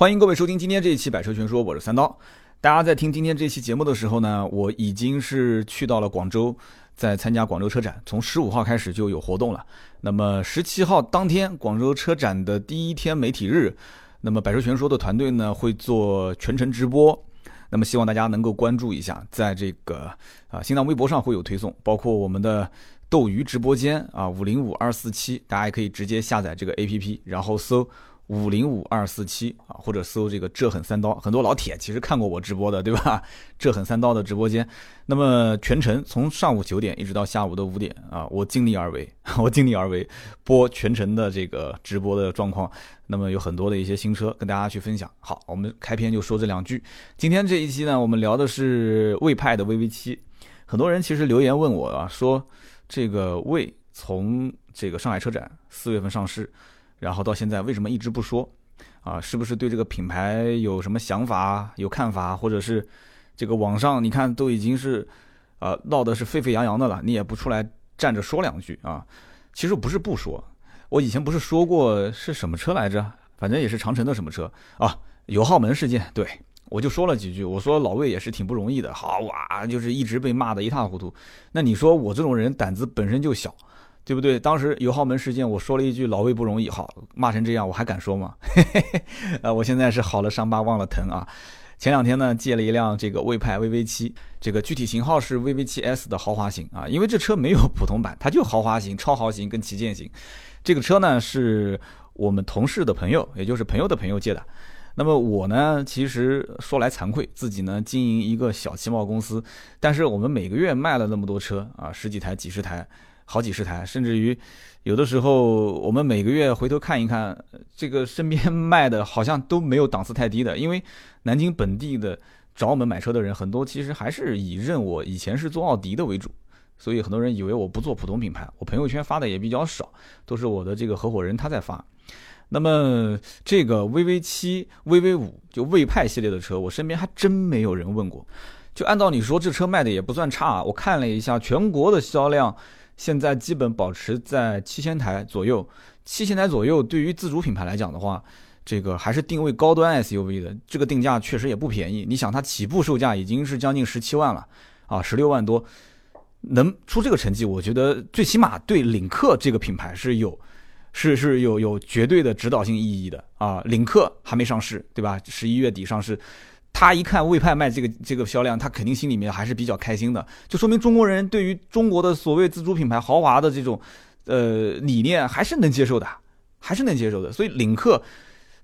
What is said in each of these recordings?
欢迎各位收听今天这一期《百车全说》，我是三刀。大家在听今天这期节目的时候呢，我已经是去到了广州，在参加广州车展，从十五号开始就有活动了。那么十七号当天，广州车展的第一天媒体日，那么《百车全说》的团队呢会做全程直播，那么希望大家能够关注一下，在这个啊新浪微博上会有推送，包括我们的斗鱼直播间啊五零五二四七，大家也可以直接下载这个 APP，然后搜。五零五二四七啊，或者搜这个“这狠三刀”，很多老铁其实看过我直播的，对吧？“这狠三刀”的直播间，那么全程从上午九点一直到下午的五点啊，我尽力而为，我尽力而为播全程的这个直播的状况。那么有很多的一些新车跟大家去分享。好，我们开篇就说这两句。今天这一期呢，我们聊的是魏派的 VV 七。很多人其实留言问我啊，说这个魏从这个上海车展四月份上市。然后到现在为什么一直不说？啊，是不是对这个品牌有什么想法、有看法，或者是这个网上你看都已经是，呃，闹的是沸沸扬扬的了，你也不出来站着说两句啊？其实不是不说，我以前不是说过是什么车来着？反正也是长城的什么车啊？油耗门事件，对我就说了几句，我说老魏也是挺不容易的，好哇，就是一直被骂得一塌糊涂。那你说我这种人胆子本身就小。对不对？当时油耗门事件，我说了一句“老魏不容易”，好骂成这样，我还敢说吗？呃，我现在是好了伤疤忘了疼啊。前两天呢，借了一辆这个魏派 VV 七，这个具体型号是 VV 七 S 的豪华型啊，因为这车没有普通版，它就豪华型、超豪型跟旗舰型。这个车呢，是我们同事的朋友，也就是朋友的朋友借的。那么我呢，其实说来惭愧，自己呢经营一个小汽贸公司，但是我们每个月卖了那么多车啊，十几台、几十台。好几十台，甚至于有的时候，我们每个月回头看一看，这个身边卖的好像都没有档次太低的。因为南京本地的找我们买车的人很多，其实还是以认我以前是做奥迪的为主，所以很多人以为我不做普通品牌。我朋友圈发的也比较少，都是我的这个合伙人他在发。那么这个 VV 七、VV 五就魏派系列的车，我身边还真没有人问过。就按照你说，这车卖的也不算差。我看了一下全国的销量。现在基本保持在七千台左右，七千台左右对于自主品牌来讲的话，这个还是定位高端 SUV 的，这个定价确实也不便宜。你想，它起步售价已经是将近十七万了，啊，十六万多，能出这个成绩，我觉得最起码对领克这个品牌是有，是是有有绝对的指导性意义的啊。领克还没上市，对吧？十一月底上市。他一看魏派卖这个这个销量，他肯定心里面还是比较开心的，就说明中国人对于中国的所谓自主品牌豪华的这种，呃理念还是能接受的，还是能接受的。所以领克，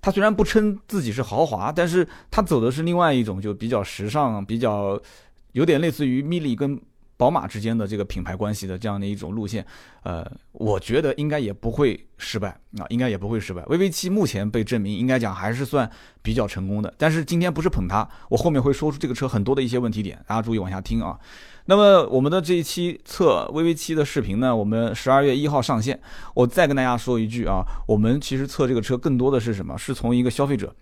他虽然不称自己是豪华，但是他走的是另外一种就比较时尚，比较有点类似于米利跟。宝马之间的这个品牌关系的这样的一种路线，呃，我觉得应该也不会失败啊，应该也不会失败。VV 七目前被证明应该讲还是算比较成功的，但是今天不是捧它，我后面会说出这个车很多的一些问题点，大家注意往下听啊。那么我们的这一期测 VV 七的视频呢，我们十二月一号上线。我再跟大家说一句啊，我们其实测这个车更多的是什么？是从一个消费者，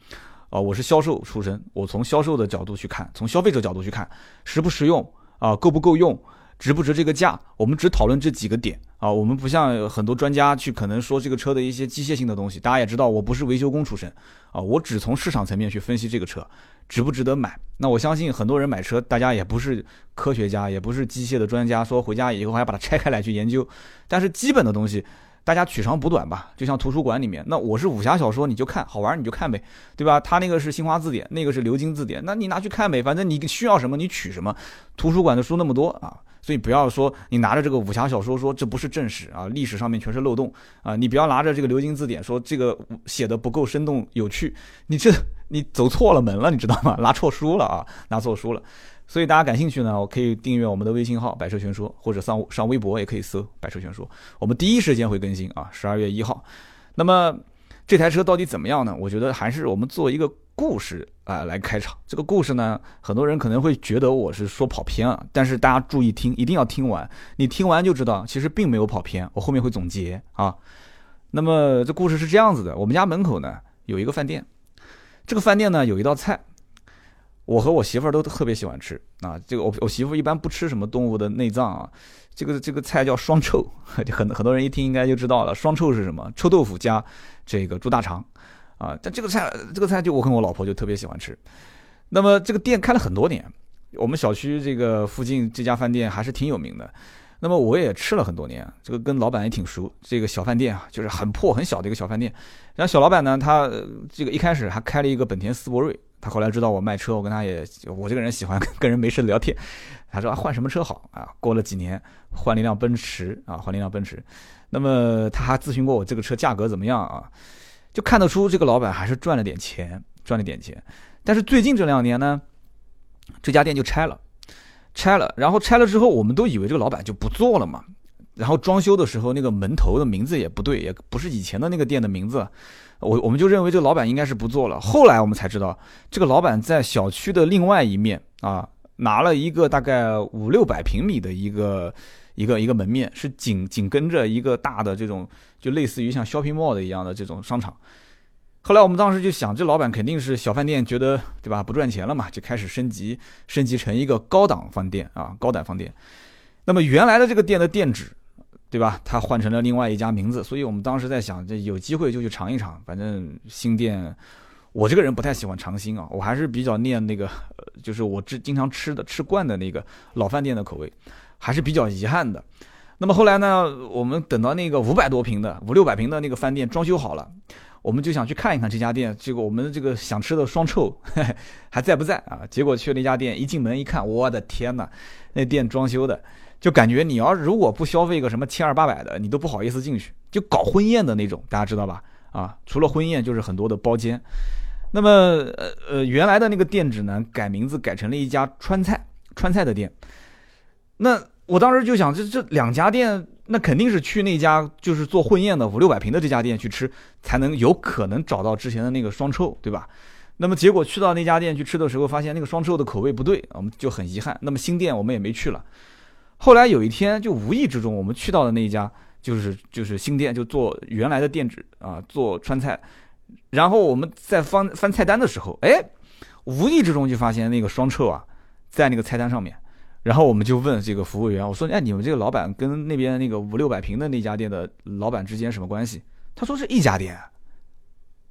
啊，我是销售出身，我从销售的角度去看，从消费者角度去看，实不实用？啊，够不够用，值不值这个价？我们只讨论这几个点啊，我们不像很多专家去可能说这个车的一些机械性的东西。大家也知道，我不是维修工出身啊，我只从市场层面去分析这个车值不值得买。那我相信很多人买车，大家也不是科学家，也不是机械的专家，说回家以后还要把它拆开来去研究。但是基本的东西。大家取长补短吧，就像图书馆里面，那我是武侠小说，你就看好玩你就看呗，对吧？他那个是新华字典，那个是流金字典，那你拿去看呗，反正你需要什么你取什么。图书馆的书那么多啊，所以不要说你拿着这个武侠小说说这不是正史啊，历史上面全是漏洞啊，你不要拿着这个流金字典说这个写的不够生动有趣，你这你走错了门了，你知道吗？拿错书了啊，拿错书了。所以大家感兴趣呢，我可以订阅我们的微信号“百车全说”，或者上上微博也可以搜“百车全说”，我们第一时间会更新啊。十二月一号，那么这台车到底怎么样呢？我觉得还是我们做一个故事啊来开场。这个故事呢，很多人可能会觉得我是说跑偏了，但是大家注意听，一定要听完。你听完就知道，其实并没有跑偏。我后面会总结啊。那么这故事是这样子的：我们家门口呢有一个饭店，这个饭店呢有一道菜。我和我媳妇儿都特别喜欢吃啊，这个我我媳妇一般不吃什么动物的内脏啊，这个这个菜叫双臭，很很多人一听应该就知道了，双臭是什么？臭豆腐加这个猪大肠，啊。但这个菜，这个菜就我跟我老婆就特别喜欢吃。那么这个店开了很多年，我们小区这个附近这家饭店还是挺有名的。那么我也吃了很多年，这个跟老板也挺熟。这个小饭店啊，就是很破很小的一个小饭店。然后小老板呢，他这个一开始还开了一个本田思铂睿。他后来知道我卖车，我跟他也，我这个人喜欢 跟人没事聊天。他说啊，换什么车好啊？过了几年，换了一辆奔驰啊，换了一辆奔驰。那么他还咨询过我这个车价格怎么样啊？就看得出这个老板还是赚了点钱，赚了点钱。但是最近这两年呢，这家店就拆了。拆了，然后拆了之后，我们都以为这个老板就不做了嘛。然后装修的时候，那个门头的名字也不对，也不是以前的那个店的名字。我我们就认为这老板应该是不做了。后来我们才知道，这个老板在小区的另外一面啊，拿了一个大概五六百平米的一个一个一个门面，是紧紧跟着一个大的这种，就类似于像 shopping mall 的一样的这种商场。后来我们当时就想，这老板肯定是小饭店，觉得对吧不赚钱了嘛，就开始升级，升级成一个高档饭店啊，高档饭店。那么原来的这个店的店址，对吧？他换成了另外一家名字，所以我们当时在想，这有机会就去尝一尝。反正新店，我这个人不太喜欢尝新啊，我还是比较念那个，就是我吃经常吃的吃惯的那个老饭店的口味，还是比较遗憾的。那么后来呢，我们等到那个五百多平的、五六百平的那个饭店装修好了。我们就想去看一看这家店，结果我们这个想吃的双臭 还在不在啊？结果去那家店，一进门一看，我的天哪，那店装修的，就感觉你要如果不消费个什么千二八百的，你都不好意思进去。就搞婚宴的那种，大家知道吧？啊，除了婚宴就是很多的包间。那么呃呃，原来的那个店址呢，改名字改成了一家川菜川菜的店。那我当时就想，这这两家店。那肯定是去那家就是做婚宴的五六百平的这家店去吃，才能有可能找到之前的那个双臭，对吧？那么结果去到那家店去吃的时候，发现那个双臭的口味不对，我们就很遗憾。那么新店我们也没去了。后来有一天就无意之中我们去到的那一家就是就是新店，就做原来的店址啊，做川菜。然后我们在翻翻菜单的时候，哎，无意之中就发现那个双臭啊，在那个菜单上面。然后我们就问这个服务员，我说：“哎，你们这个老板跟那边那个五六百平的那家店的老板之间什么关系？”他说：“是一家店，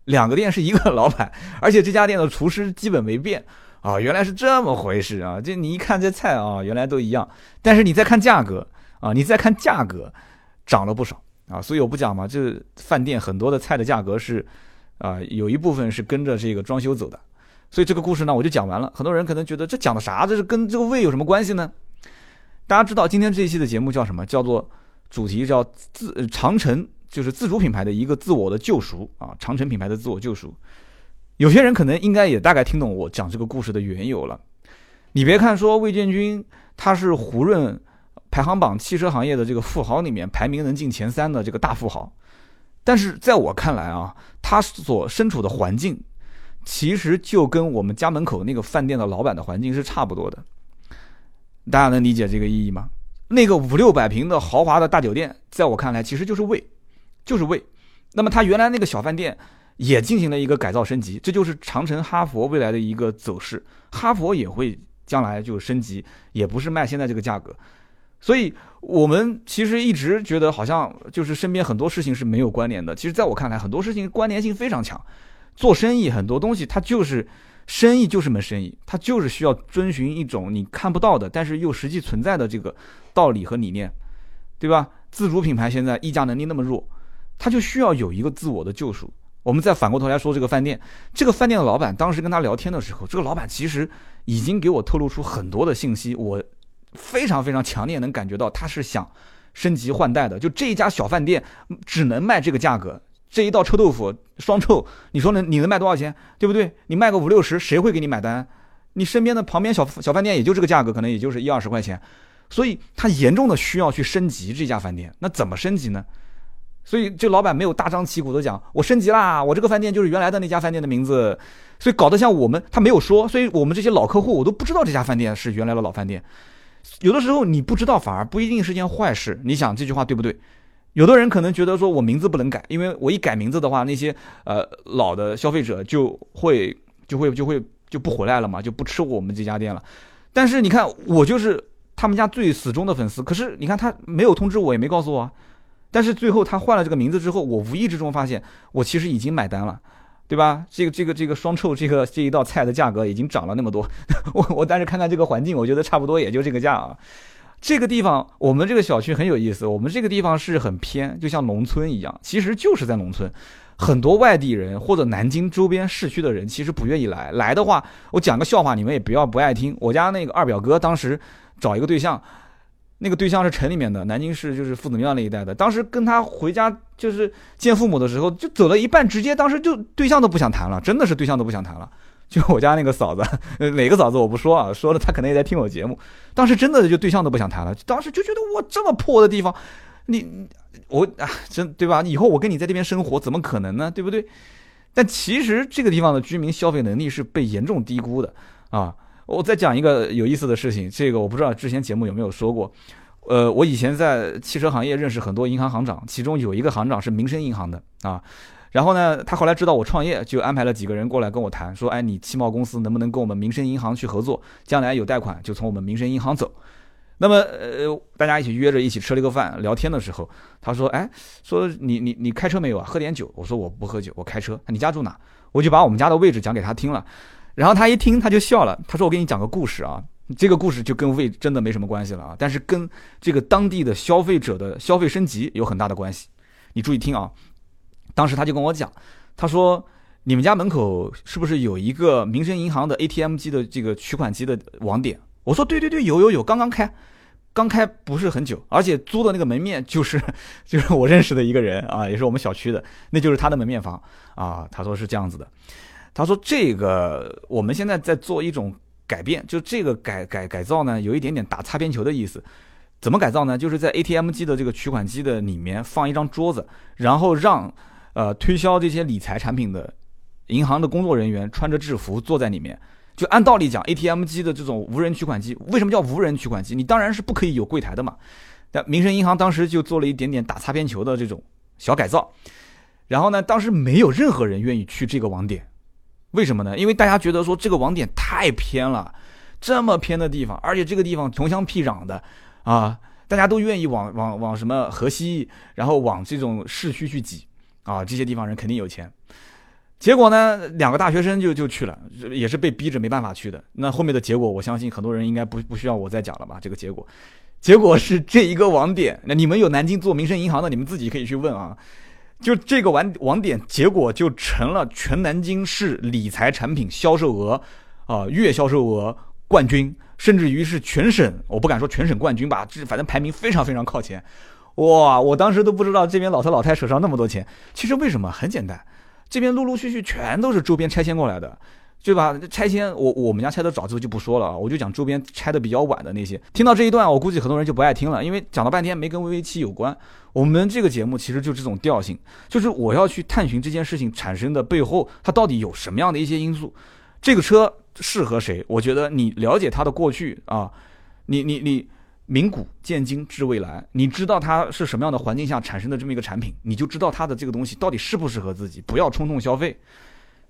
两个店是一个老板，而且这家店的厨师基本没变。”啊，原来是这么回事啊！这你一看这菜啊，原来都一样。但是你再看价格啊，你再看价格，涨了不少啊。所以我不讲嘛，这饭店很多的菜的价格是啊，有一部分是跟着这个装修走的。所以这个故事呢，我就讲完了。很多人可能觉得这讲的啥？这是跟这个胃有什么关系呢？大家知道今天这一期的节目叫什么？叫做主题叫自长城，就是自主品牌的一个自我的救赎啊。长城品牌的自我救赎，有些人可能应该也大概听懂我讲这个故事的缘由了。你别看说魏建军他是胡润排行榜汽车行业的这个富豪里面排名能进前三的这个大富豪，但是在我看来啊，他所身处的环境。其实就跟我们家门口那个饭店的老板的环境是差不多的，大家能理解这个意义吗？那个五六百平的豪华的大酒店，在我看来其实就是胃，就是胃。那么他原来那个小饭店也进行了一个改造升级，这就是长城哈佛未来的一个走势。哈佛也会将来就升级，也不是卖现在这个价格。所以我们其实一直觉得好像就是身边很多事情是没有关联的。其实在我看来，很多事情关联性非常强。做生意很多东西，它就是生意，就是门生意，它就是需要遵循一种你看不到的，但是又实际存在的这个道理和理念，对吧？自主品牌现在溢价能力那么弱，它就需要有一个自我的救赎。我们再反过头来说这个饭店，这个饭店的老板当时跟他聊天的时候，这个老板其实已经给我透露出很多的信息，我非常非常强烈能感觉到他是想升级换代的。就这一家小饭店只能卖这个价格。这一道臭豆腐双臭，你说能你能卖多少钱，对不对？你卖个五六十，谁会给你买单？你身边的旁边小小饭店也就这个价格，可能也就是一二十块钱，所以他严重的需要去升级这家饭店。那怎么升级呢？所以这老板没有大张旗鼓的讲我升级啦，我这个饭店就是原来的那家饭店的名字，所以搞得像我们他没有说，所以我们这些老客户我都不知道这家饭店是原来的老饭店。有的时候你不知道反而不一定是件坏事，你想这句话对不对？有的人可能觉得说，我名字不能改，因为我一改名字的话，那些呃老的消费者就会就会就会就不回来了嘛，就不吃我们这家店了。但是你看，我就是他们家最死忠的粉丝。可是你看，他没有通知我，也没告诉我。但是最后他换了这个名字之后，我无意之中发现，我其实已经买单了。对吧？这个这个这个双臭这个这一道菜的价格已经涨了那么多，我我但是看看这个环境，我觉得差不多也就这个价啊。这个地方我们这个小区很有意思，我们这个地方是很偏，就像农村一样，其实就是在农村。很多外地人或者南京周边市区的人其实不愿意来，来的话，我讲个笑话，你们也不要不爱听。我家那个二表哥当时找一个对象。那个对象是城里面的，南京市就是夫子庙那一带的。当时跟他回家就是见父母的时候，就走了一半，直接当时就对象都不想谈了，真的是对象都不想谈了。就我家那个嫂子，哪个嫂子我不说啊，说了她可能也在听我节目。当时真的就对象都不想谈了，当时就觉得我这么破的地方，你我啊，真对吧？以后我跟你在这边生活怎么可能呢？对不对？但其实这个地方的居民消费能力是被严重低估的啊。我再讲一个有意思的事情，这个我不知道之前节目有没有说过。呃，我以前在汽车行业认识很多银行行长，其中有一个行长是民生银行的啊。然后呢，他后来知道我创业，就安排了几个人过来跟我谈，说：“哎，你汽贸公司能不能跟我们民生银行去合作？将来有贷款就从我们民生银行走。”那么，呃，大家一起约着一起吃了一个饭，聊天的时候，他说：“哎，说你你你开车没有啊？喝点酒。”我说：“我不喝酒，我开车。”你家住哪？我就把我们家的位置讲给他听了。然后他一听，他就笑了。他说：“我给你讲个故事啊，这个故事就跟胃真的没什么关系了啊，但是跟这个当地的消费者的消费升级有很大的关系。你注意听啊。当时他就跟我讲，他说：你们家门口是不是有一个民生银行的 ATM 机的这个取款机的网点？我说：对对对，有有有，刚刚开，刚开不是很久，而且租的那个门面就是 就是我认识的一个人啊，也是我们小区的，那就是他的门面房啊。他说是这样子的。”他说：“这个我们现在在做一种改变，就这个改改改造呢，有一点点打擦边球的意思。怎么改造呢？就是在 ATM 机的这个取款机的里面放一张桌子，然后让呃推销这些理财产品的银行的工作人员穿着制服坐在里面。就按道理讲，ATM 机的这种无人取款机，为什么叫无人取款机？你当然是不可以有柜台的嘛。但民生银行当时就做了一点点打擦边球的这种小改造，然后呢，当时没有任何人愿意去这个网点。”为什么呢？因为大家觉得说这个网点太偏了，这么偏的地方，而且这个地方穷乡僻壤的，啊，大家都愿意往往往什么河西，然后往这种市区去挤，啊，这些地方人肯定有钱。结果呢，两个大学生就就去了，也是被逼着没办法去的。那后面的结果，我相信很多人应该不不需要我再讲了吧？这个结果，结果是这一个网点。那你们有南京做民生银行的，你们自己可以去问啊。就这个网网点，结果就成了全南京市理财产品销售额，啊，月销售额冠军，甚至于是全省，我不敢说全省冠军吧，这反正排名非常非常靠前。哇，我当时都不知道这边老头老太手上那么多钱。其实为什么？很简单，这边陆陆续续全都是周边拆迁过来的。对吧？拆迁，我我们家拆的早，之后就不说了啊，我就讲周边拆的比较晚的那些。听到这一段，我估计很多人就不爱听了，因为讲了半天没跟 VV 七有关。我们这个节目其实就这种调性，就是我要去探寻这件事情产生的背后，它到底有什么样的一些因素。这个车适合谁？我觉得你了解它的过去啊，你你你，明古见今知未来，你知道它是什么样的环境下产生的这么一个产品，你就知道它的这个东西到底适不适合自己，不要冲动消费。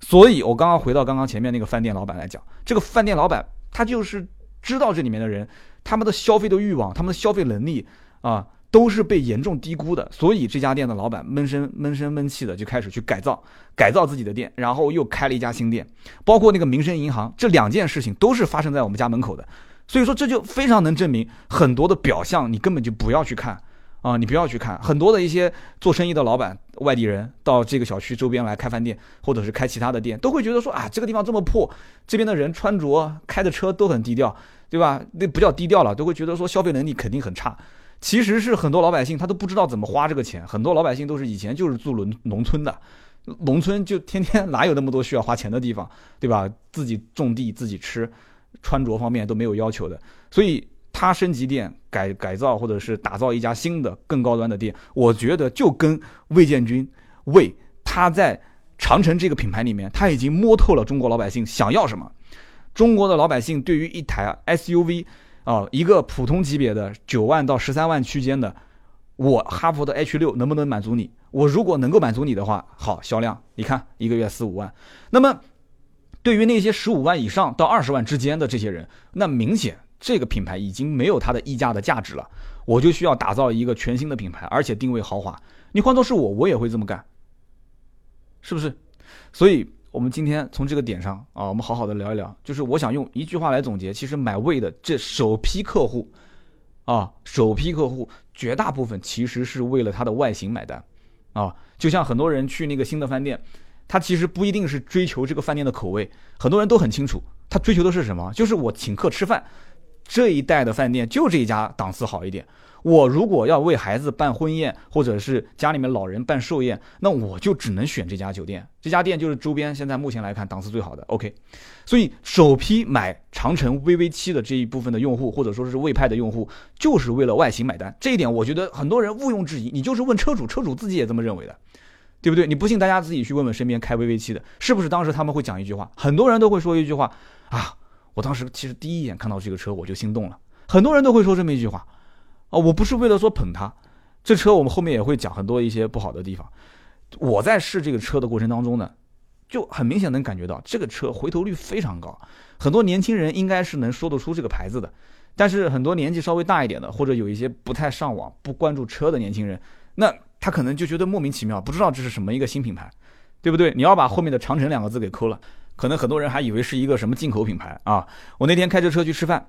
所以，我刚刚回到刚刚前面那个饭店老板来讲，这个饭店老板他就是知道这里面的人，他们的消费的欲望，他们的消费能力啊，都是被严重低估的。所以这家店的老板闷声闷声闷气的就开始去改造，改造自己的店，然后又开了一家新店，包括那个民生银行，这两件事情都是发生在我们家门口的。所以说，这就非常能证明很多的表象，你根本就不要去看。啊，你不要去看很多的一些做生意的老板，外地人到这个小区周边来开饭店，或者是开其他的店，都会觉得说啊，这个地方这么破，这边的人穿着、开的车都很低调，对吧？那不叫低调了，都会觉得说消费能力肯定很差。其实是很多老百姓他都不知道怎么花这个钱，很多老百姓都是以前就是住农农村的，农村就天天 哪有那么多需要花钱的地方，对吧？自己种地自己吃，穿着方面都没有要求的，所以。他升级店改改造，或者是打造一家新的更高端的店，我觉得就跟魏建军魏他在长城这个品牌里面，他已经摸透了中国老百姓想要什么。中国的老百姓对于一台 SUV 啊，一个普通级别的九万到十三万区间的，我哈弗的 H 六能不能满足你？我如果能够满足你的话，好销量，你看一个月四五万。那么对于那些十五万以上到二十万之间的这些人，那明显。这个品牌已经没有它的溢价的价值了，我就需要打造一个全新的品牌，而且定位豪华。你换做是我，我也会这么干，是不是？所以，我们今天从这个点上啊，我们好好的聊一聊。就是我想用一句话来总结，其实买位的这首批客户啊，首批客户绝大部分其实是为了它的外形买单啊。就像很多人去那个新的饭店，他其实不一定是追求这个饭店的口味，很多人都很清楚，他追求的是什么？就是我请客吃饭，这一带的饭店就这一家档次好一点。我如果要为孩子办婚宴，或者是家里面老人办寿宴，那我就只能选这家酒店。这家店就是周边现在目前来看档次最好的。OK，所以首批买长城 VV 七的这一部分的用户，或者说是魏派的用户，就是为了外形买单。这一点我觉得很多人毋庸置疑。你就是问车主，车主自己也这么认为的，对不对？你不信，大家自己去问问身边开 VV 七的，是不是当时他们会讲一句话？很多人都会说一句话啊，我当时其实第一眼看到这个车我就心动了。很多人都会说这么一句话。啊，我不是为了说捧它，这车我们后面也会讲很多一些不好的地方。我在试这个车的过程当中呢，就很明显能感觉到这个车回头率非常高。很多年轻人应该是能说得出这个牌子的，但是很多年纪稍微大一点的，或者有一些不太上网、不关注车的年轻人，那他可能就觉得莫名其妙，不知道这是什么一个新品牌，对不对？你要把后面的长城两个字给抠了，可能很多人还以为是一个什么进口品牌啊。我那天开着车去吃饭。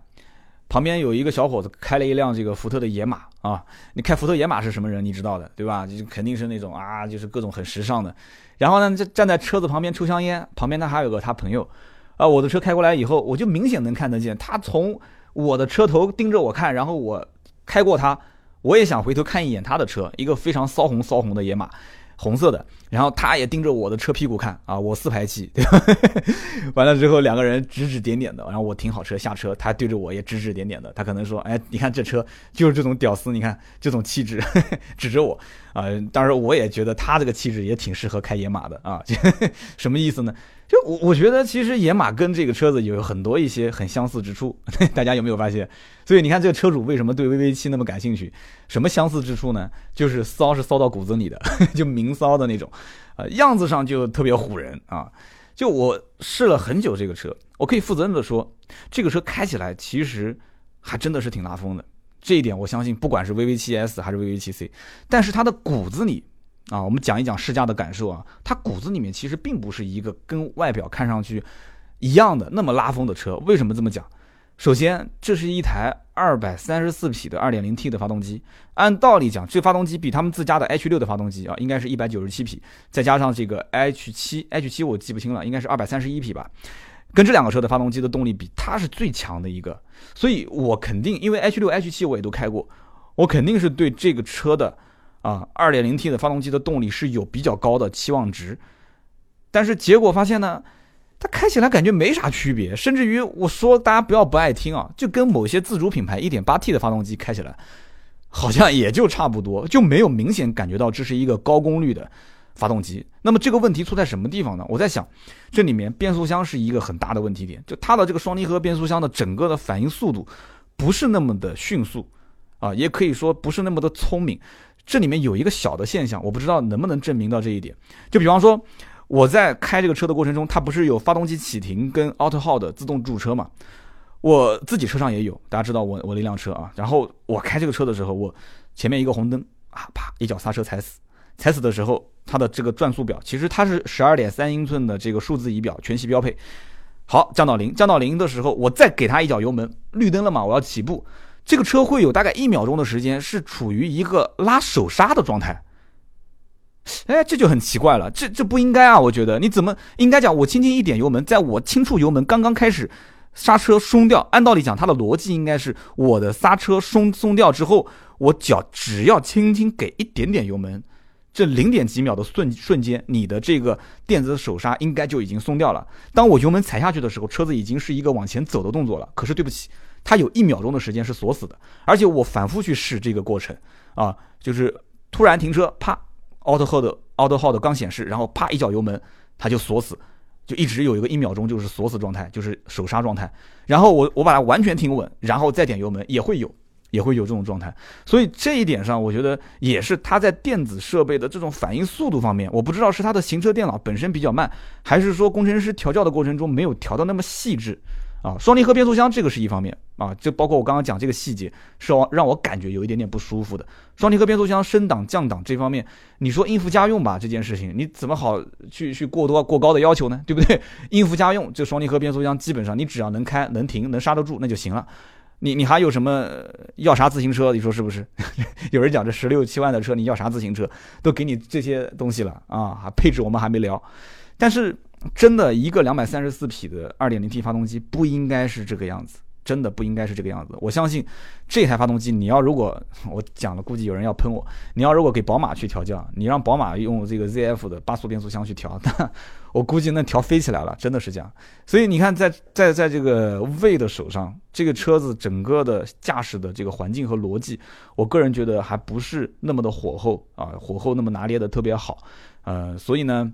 旁边有一个小伙子开了一辆这个福特的野马啊，你开福特野马是什么人？你知道的对吧？就肯定是那种啊，就是各种很时尚的。然后呢，就站在车子旁边抽香烟，旁边他还有个他朋友。啊，我的车开过来以后，我就明显能看得见他从我的车头盯着我看，然后我开过他，我也想回头看一眼他的车，一个非常骚红骚红的野马。红色的，然后他也盯着我的车屁股看啊，我四排气，对吧？完了之后两个人指指点点的，然后我停好车下车，他对着我也指指点点的，他可能说，哎，你看这车就是这种屌丝，你看这种气质，指着我啊。当时我也觉得他这个气质也挺适合开野马的啊，什么意思呢？就我我觉得其实野马跟这个车子有很多一些很相似之处，大家有没有发现？所以你看这个车主为什么对 VV 七那么感兴趣？什么相似之处呢？就是骚是骚到骨子里的，就明骚的那种，啊，样子上就特别唬人啊。就我试了很久这个车，我可以负责任的说，这个车开起来其实还真的是挺拉风的。这一点我相信，不管是 VV 七 S 还是 VV 七 C，但是它的骨子里。啊，我们讲一讲试驾的感受啊，它骨子里面其实并不是一个跟外表看上去一样的那么拉风的车。为什么这么讲？首先，这是一台二百三十四匹的二点零 T 的发动机，按道理讲，这发动机比他们自家的 H 六的发动机啊，应该是一百九十七匹，再加上这个 H 七，H 七我记不清了，应该是二百三十一匹吧，跟这两个车的发动机的动力比，它是最强的一个。所以我肯定，因为 H 六、H 七我也都开过，我肯定是对这个车的。啊，二点零 T 的发动机的动力是有比较高的期望值，但是结果发现呢，它开起来感觉没啥区别，甚至于我说大家不要不爱听啊，就跟某些自主品牌一点八 T 的发动机开起来，好像也就差不多，就没有明显感觉到这是一个高功率的发动机。那么这个问题出在什么地方呢？我在想，这里面变速箱是一个很大的问题点，就它的这个双离合变速箱的整个的反应速度不是那么的迅速啊，也可以说不是那么的聪明。这里面有一个小的现象，我不知道能不能证明到这一点。就比方说，我在开这个车的过程中，它不是有发动机启停跟 Auto Hold 自动驻车嘛？我自己车上也有，大家知道我我那辆车啊。然后我开这个车的时候，我前面一个红灯啊，啪一脚刹车踩死，踩死的时候，它的这个转速表其实它是十二点三英寸的这个数字仪表，全系标配。好，降到零，降到零的时候，我再给它一脚油门，绿灯了嘛，我要起步。这个车会有大概一秒钟的时间是处于一个拉手刹的状态，哎，这就很奇怪了，这这不应该啊！我觉得你怎么应该讲，我轻轻一点油门，在我轻触油门刚刚开始，刹车松掉。按道理讲，它的逻辑应该是我的刹车松松掉之后，我脚只要轻轻给一点点油门，这零点几秒的瞬瞬间，你的这个电子手刹应该就已经松掉了。当我油门踩下去的时候，车子已经是一个往前走的动作了。可是对不起。它有一秒钟的时间是锁死的，而且我反复去试这个过程，啊，就是突然停车，啪，auto hold auto hold 刚显示，然后啪一脚油门，它就锁死，就一直有一个一秒钟就是锁死状态，就是手刹状态。然后我我把它完全停稳，然后再点油门，也会有，也会有这种状态。所以这一点上，我觉得也是它在电子设备的这种反应速度方面，我不知道是它的行车电脑本身比较慢，还是说工程师调教的过程中没有调到那么细致。啊，双离合变速箱这个是一方面啊，就包括我刚刚讲这个细节，是让我感觉有一点点不舒服的。双离合变速箱升档降档这方面，你说应付家用吧，这件事情你怎么好去去过多过高的要求呢？对不对？应付家用，这双离合变速箱基本上你只要能开能停能刹得住那就行了。你你还有什么要啥自行车？你说是不是？有人讲这十六七万的车你要啥自行车？都给你这些东西了啊，配置我们还没聊，但是。真的一个两百三十四匹的二点零 T 发动机不应该是这个样子，真的不应该是这个样子。我相信这台发动机，你要如果我讲了，估计有人要喷我。你要如果给宝马去调教，你让宝马用这个 ZF 的八速变速箱去调，那 我估计那调飞起来了，真的是这样。所以你看，在在在这个魏的手上，这个车子整个的驾驶的这个环境和逻辑，我个人觉得还不是那么的火候啊，火候那么拿捏的特别好，呃，所以呢。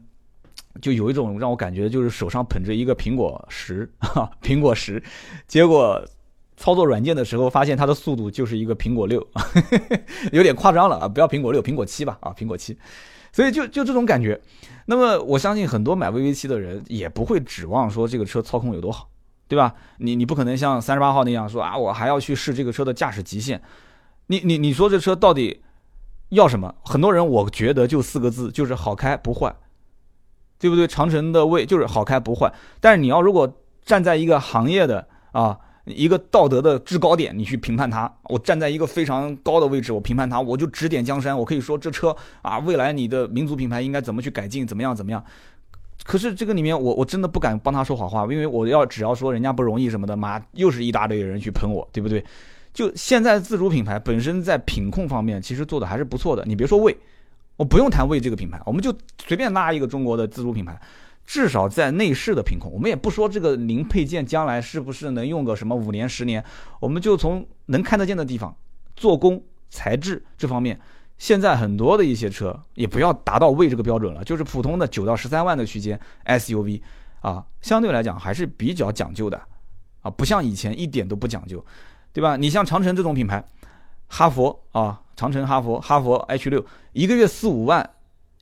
就有一种让我感觉，就是手上捧着一个苹果十，哈，苹果十，结果操作软件的时候发现它的速度就是一个苹果六，有点夸张了啊！不要苹果六，苹果七吧，啊，苹果七。所以就就这种感觉。那么我相信很多买 VV 七的人也不会指望说这个车操控有多好，对吧？你你不可能像三十八号那样说啊，我还要去试这个车的驾驶极限。你你你说这车到底要什么？很多人我觉得就四个字，就是好开不坏。对不对？长城的魏就是好开不坏，但是你要如果站在一个行业的啊一个道德的制高点，你去评判它，我站在一个非常高的位置，我评判它，我就指点江山，我可以说这车啊，未来你的民族品牌应该怎么去改进，怎么样怎么样。可是这个里面，我我真的不敢帮他说好话，因为我要只要说人家不容易什么的，妈又是一大堆人去喷我，对不对？就现在自主品牌本身在品控方面其实做的还是不错的，你别说魏。我不用谈魏这个品牌，我们就随便拉一个中国的自主品牌，至少在内饰的品控，我们也不说这个零配件将来是不是能用个什么五年十年，我们就从能看得见的地方，做工、材质这方面，现在很多的一些车也不要达到魏这个标准了，就是普通的九到十三万的区间 SUV 啊，相对来讲还是比较讲究的啊，不像以前一点都不讲究，对吧？你像长城这种品牌，哈佛啊。长城、哈佛、哈佛 H 六一个月四五万，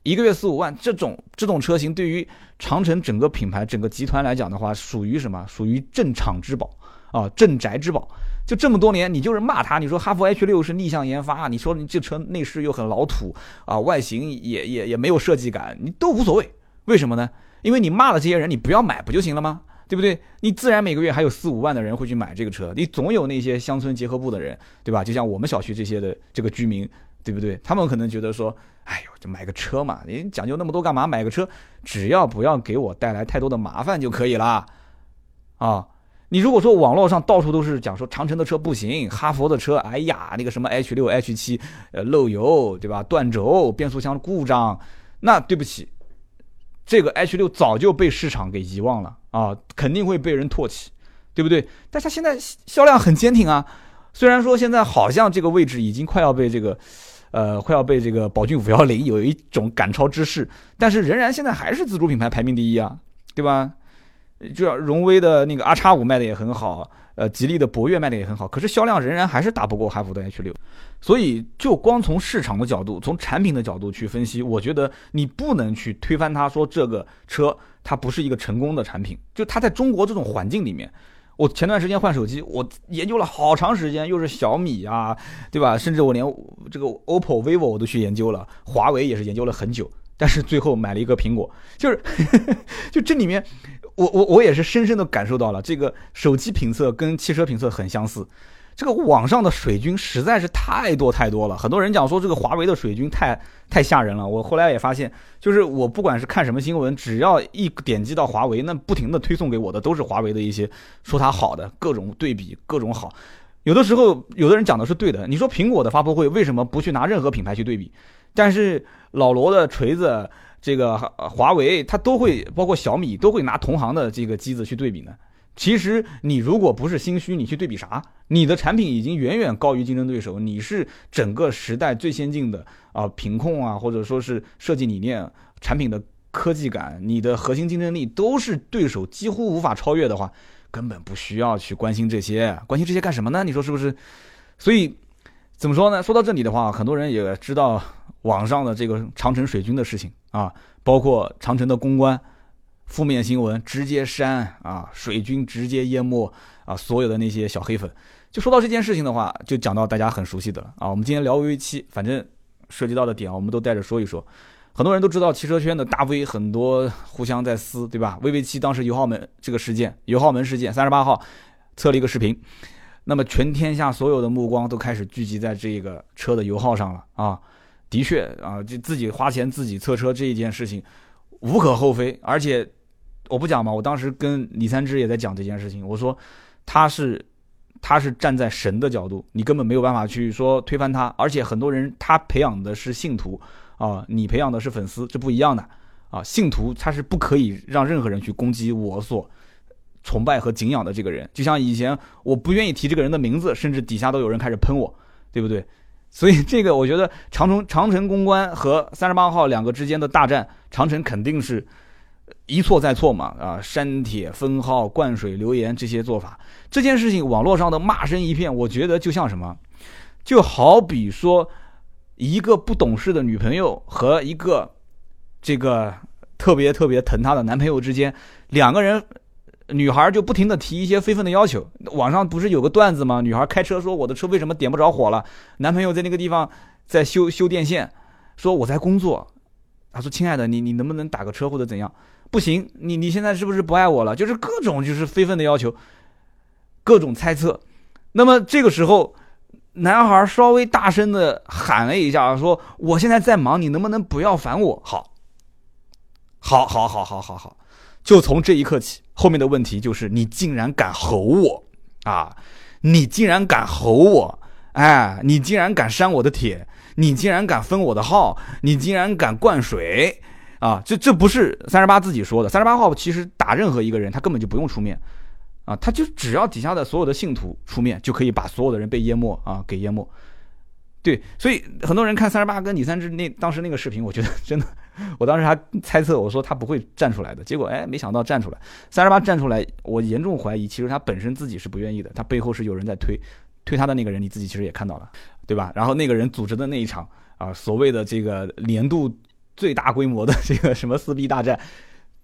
一个月四五万，这种这种车型对于长城整个品牌、整个集团来讲的话，属于什么？属于镇厂之宝啊，镇宅之宝。就这么多年，你就是骂他，你说哈佛 H 六是逆向研发，你说你这车内饰又很老土啊，外形也也也没有设计感，你都无所谓。为什么呢？因为你骂了这些人，你不要买不就行了吗？对不对？你自然每个月还有四五万的人会去买这个车，你总有那些乡村结合部的人，对吧？就像我们小区这些的这个居民，对不对？他们可能觉得说，哎呦，就买个车嘛，你讲究那么多干嘛？买个车，只要不要给我带来太多的麻烦就可以了。啊，你如果说网络上到处都是讲说长城的车不行，哈佛的车，哎呀，那个什么 H 六、H 七，呃，漏油，对吧？断轴，变速箱故障，那对不起。这个 H 六早就被市场给遗忘了啊，肯定会被人唾弃，对不对？但它现在销量很坚挺啊，虽然说现在好像这个位置已经快要被这个，呃，快要被这个宝骏五幺零有一种赶超之势，但是仍然现在还是自主品牌排名第一啊，对吧？就荣威的那个 R 叉五卖的也很好。呃，吉利的博越卖的也很好，可是销量仍然还是打不过哈弗的 H 六，所以就光从市场的角度，从产品的角度去分析，我觉得你不能去推翻它，说这个车它不是一个成功的产品。就它在中国这种环境里面，我前段时间换手机，我研究了好长时间，又是小米啊，对吧？甚至我连这个 OPPO、vivo 我都去研究了，华为也是研究了很久，但是最后买了一个苹果，就是 就这里面。我我我也是深深的感受到了，这个手机评测跟汽车评测很相似，这个网上的水军实在是太多太多了。很多人讲说这个华为的水军太太吓人了。我后来也发现，就是我不管是看什么新闻，只要一点击到华为，那不停的推送给我的都是华为的一些说它好的各种对比，各种好。有的时候有的人讲的是对的，你说苹果的发布会为什么不去拿任何品牌去对比？但是老罗的锤子。这个华为它都会，包括小米都会拿同行的这个机子去对比呢。其实你如果不是心虚，你去对比啥？你的产品已经远远高于竞争对手，你是整个时代最先进的啊，品控啊，或者说是设计理念、产品的科技感，你的核心竞争力都是对手几乎无法超越的话，根本不需要去关心这些，关心这些干什么呢？你说是不是？所以怎么说呢？说到这里的话，很多人也知道。网上的这个长城水军的事情啊，包括长城的公关负面新闻直接删啊，水军直接淹没啊，所有的那些小黑粉。就说到这件事情的话，就讲到大家很熟悉的了啊。我们今天聊 VV 七，反正涉及到的点我们都带着说一说。很多人都知道汽车圈的大 V 很多互相在撕，对吧？VV 七当时油耗门这个事件，油耗门事件，三十八号测了一个视频，那么全天下所有的目光都开始聚集在这个车的油耗上了啊。的确啊，就自己花钱自己测车这一件事情无可厚非，而且。我不讲嘛，我当时跟李三枝也在讲这件事情。我说，他是，他是站在神的角度，你根本没有办法去说推翻他。而且很多人他培养的是信徒啊，你培养的是粉丝，这不一样的啊。信徒他是不可以让任何人去攻击我所崇拜和敬仰的这个人。就像以前我不愿意提这个人的名字，甚至底下都有人开始喷我，对不对？所以这个我觉得长城长城公关和三十八号两个之间的大战，长城肯定是。一错再错嘛，啊，删帖、封号、灌水、留言这些做法，这件事情网络上的骂声一片。我觉得就像什么，就好比说一个不懂事的女朋友和一个这个特别特别疼她的男朋友之间，两个人女孩就不停的提一些非分的要求。网上不是有个段子吗？女孩开车说我的车为什么点不着火了？男朋友在那个地方在修修电线，说我在工作。他说：“亲爱的，你你能不能打个车或者怎样？”不行，你你现在是不是不爱我了？就是各种就是非分的要求，各种猜测。那么这个时候，男孩稍微大声的喊了一下，说：“我现在在忙，你能不能不要烦我？”好，好，好，好，好，好，好。就从这一刻起，后面的问题就是你竟然敢吼我啊！你竟然敢吼我！哎，你竟然敢删我的帖！你竟然敢封我的号！你竟然敢灌水！啊，这这不是三十八自己说的。三十八号其实打任何一个人，他根本就不用出面，啊，他就只要底下的所有的信徒出面，就可以把所有的人被淹没啊，给淹没。对，所以很多人看三十八跟李三枝那当时那个视频，我觉得真的，我当时还猜测，我说他不会站出来的，结果哎，没想到站出来。三十八站出来，我严重怀疑，其实他本身自己是不愿意的，他背后是有人在推，推他的那个人，你自己其实也看到了，对吧？然后那个人组织的那一场啊，所谓的这个年度。最大规模的这个什么撕逼大战，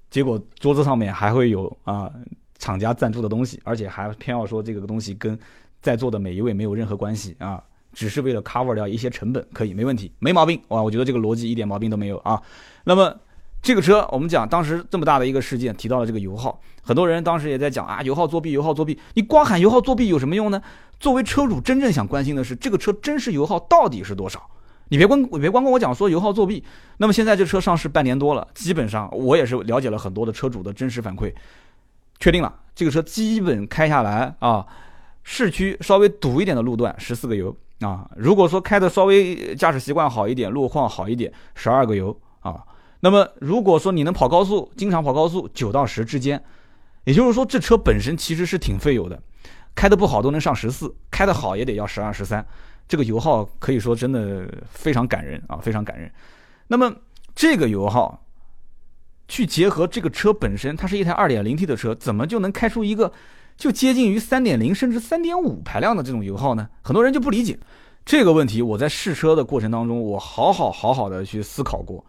结果桌子上面还会有啊厂家赞助的东西，而且还偏要说这个东西跟在座的每一位没有任何关系啊，只是为了 cover 掉一些成本，可以没问题，没毛病哇！我觉得这个逻辑一点毛病都没有啊。那么这个车我们讲当时这么大的一个事件，提到了这个油耗，很多人当时也在讲啊油耗作弊，油耗作弊，你光喊油耗作弊有什么用呢？作为车主真正想关心的是这个车真实油耗到底是多少。你别光你别光跟我讲说油耗作弊，那么现在这车上市半年多了，基本上我也是了解了很多的车主的真实反馈，确定了这个车基本开下来啊，市区稍微堵一点的路段十四个油啊，如果说开的稍微驾驶习惯好一点，路况好一点十二个油啊，那么如果说你能跑高速，经常跑高速九到十之间，也就是说这车本身其实是挺费油的，开的不好都能上十四，开的好也得要十二十三。这个油耗可以说真的非常感人啊，非常感人。那么这个油耗，去结合这个车本身，它是一台 2.0T 的车，怎么就能开出一个就接近于3.0甚至3.5排量的这种油耗呢？很多人就不理解这个问题。我在试车的过程当中，我好好好好的去思考过。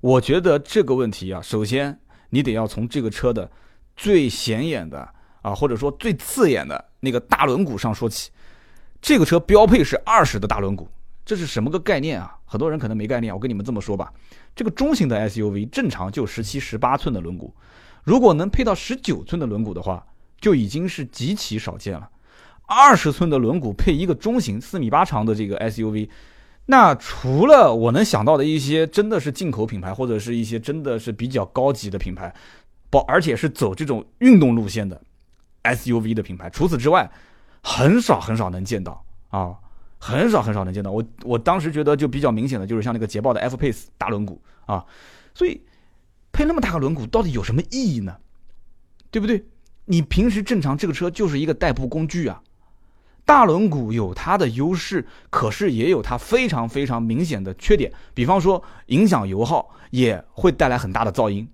我觉得这个问题啊，首先你得要从这个车的最显眼的啊，或者说最刺眼的那个大轮毂上说起。这个车标配是二十的大轮毂，这是什么个概念啊？很多人可能没概念。我跟你们这么说吧，这个中型的 SUV 正常就十七、十八寸的轮毂，如果能配到十九寸的轮毂的话，就已经是极其少见了。二十寸的轮毂配一个中型四米八长的这个 SUV，那除了我能想到的一些真的是进口品牌，或者是一些真的是比较高级的品牌，包而且是走这种运动路线的 SUV 的品牌，除此之外。很少很少能见到啊，很少很少能见到。我我当时觉得就比较明显的就是像那个捷豹的 F Pace 大轮毂啊，所以配那么大个轮毂到底有什么意义呢？对不对？你平时正常这个车就是一个代步工具啊。大轮毂有它的优势，可是也有它非常非常明显的缺点，比方说影响油耗，也会带来很大的噪音，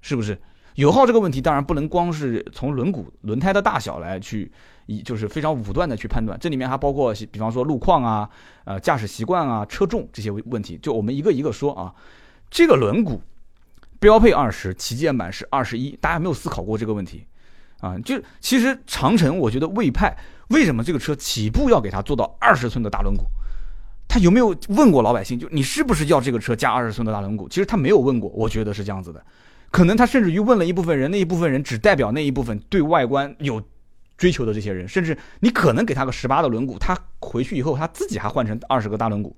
是不是？油耗这个问题当然不能光是从轮毂轮胎的大小来去。一就是非常武断的去判断，这里面还包括比方说路况啊、呃驾驶习惯啊、车重这些问题，就我们一个一个说啊。这个轮毂标配二十，旗舰版是二十一，大家没有思考过这个问题啊？就其实长城，我觉得魏派为什么这个车起步要给它做到二十寸的大轮毂？他有没有问过老百姓？就你是不是要这个车加二十寸的大轮毂？其实他没有问过，我觉得是这样子的。可能他甚至于问了一部分人，那一部分人只代表那一部分对外观有追求的这些人。甚至你可能给他个十八的轮毂，他回去以后他自己还换成二十个大轮毂。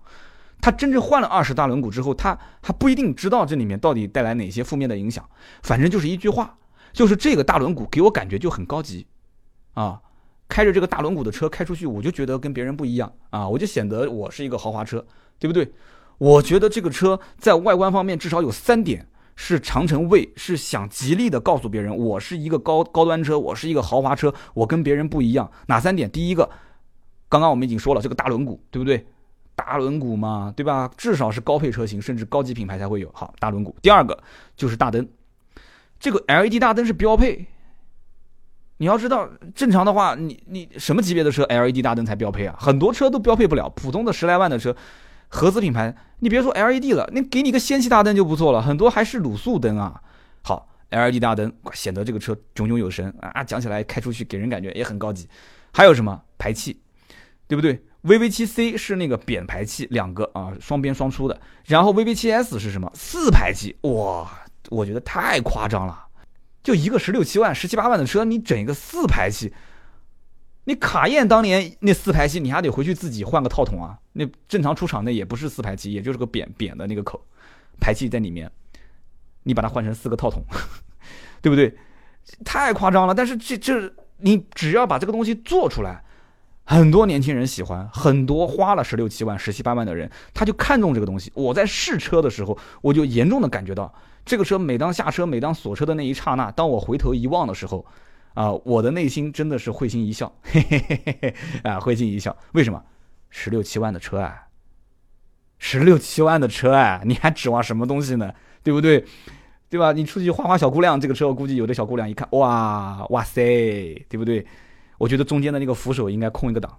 他真正换了二十大轮毂之后，他还不一定知道这里面到底带来哪些负面的影响。反正就是一句话，就是这个大轮毂给我感觉就很高级，啊。开着这个大轮毂的车开出去，我就觉得跟别人不一样啊，我就显得我是一个豪华车，对不对？我觉得这个车在外观方面至少有三点是长城卫是想极力的告诉别人，我是一个高高端车，我是一个豪华车，我跟别人不一样。哪三点？第一个，刚刚我们已经说了，这个大轮毂，对不对？大轮毂嘛，对吧？至少是高配车型，甚至高级品牌才会有。好，大轮毂。第二个就是大灯，这个 LED 大灯是标配。你要知道，正常的话，你你什么级别的车 LED 大灯才标配啊？很多车都标配不了。普通的十来万的车，合资品牌，你别说 LED 了，那给你个氙气大灯就不错了。很多还是卤素灯啊。好，LED 大灯显得这个车炯炯有神啊，讲起来开出去给人感觉也很高级。还有什么排气，对不对？VV7C 是那个扁排气，两个啊，双边双出的。然后 VV7S 是什么？四排气，哇，我觉得太夸张了。就一个十六七万、十七八万的车，你整一个四排气，你卡宴当年那四排气，你还得回去自己换个套筒啊。那正常出厂那也不是四排气，也就是个扁扁的那个口，排气在里面，你把它换成四个套筒，对不对？太夸张了。但是这这，你只要把这个东西做出来，很多年轻人喜欢，很多花了十六七万、十七八万的人，他就看中这个东西。我在试车的时候，我就严重的感觉到。这个车每当下车，每当锁车的那一刹那，当我回头一望的时候，啊，我的内心真的是会心一笑，嘿嘿嘿嘿嘿，啊，会心一笑。为什么？十六七万的车啊，十六七万的车啊，你还指望什么东西呢？对不对？对吧？你出去花花小姑娘，这个车我估计有的小姑娘一看，哇哇塞，对不对？我觉得中间的那个扶手应该空一个档，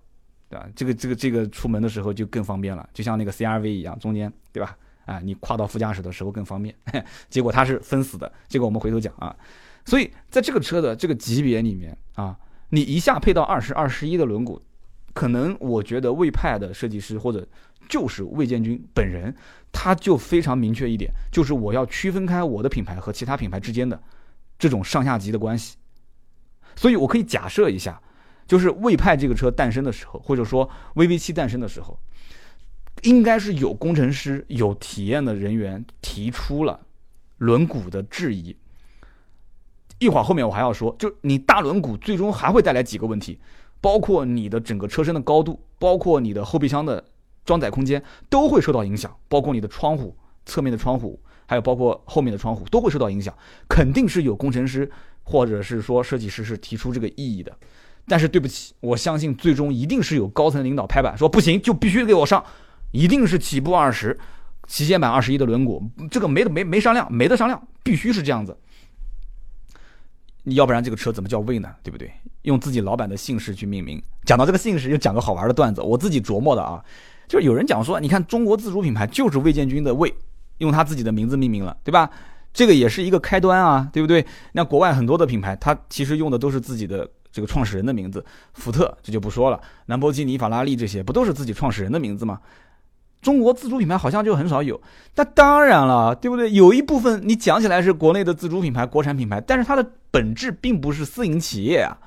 对吧？这个这个这个出门的时候就更方便了，就像那个 CRV 一样，中间对吧？啊，你跨到副驾驶的时候更方便，结果它是分死的。这个我们回头讲啊。所以在这个车的这个级别里面啊，你一下配到二十二十一的轮毂，可能我觉得魏派的设计师或者就是魏建军本人，他就非常明确一点，就是我要区分开我的品牌和其他品牌之间的这种上下级的关系。所以我可以假设一下，就是魏派这个车诞生的时候，或者说 VV 七诞生的时候。应该是有工程师、有体验的人员提出了轮毂的质疑。一会儿后面我还要说，就你大轮毂最终还会带来几个问题，包括你的整个车身的高度，包括你的后备箱的装载空间都会受到影响，包括你的窗户、侧面的窗户，还有包括后面的窗户都会受到影响。肯定是有工程师或者是说设计师是提出这个异议的。但是对不起，我相信最终一定是有高层领导拍板说不行，就必须给我上。一定是起步二十，旗舰版二十一的轮毂，这个没得没没商量，没得商量，必须是这样子。你要不然这个车怎么叫魏呢？对不对？用自己老板的姓氏去命名。讲到这个姓氏，又讲个好玩的段子，我自己琢磨的啊，就是有人讲说，你看中国自主品牌就是魏建军的魏，用他自己的名字命名了，对吧？这个也是一个开端啊，对不对？那国外很多的品牌，它其实用的都是自己的这个创始人的名字，福特这就不说了，兰博基尼、法拉利这些不都是自己创始人的名字吗？中国自主品牌好像就很少有，那当然了，对不对？有一部分你讲起来是国内的自主品牌、国产品牌，但是它的本质并不是私营企业啊，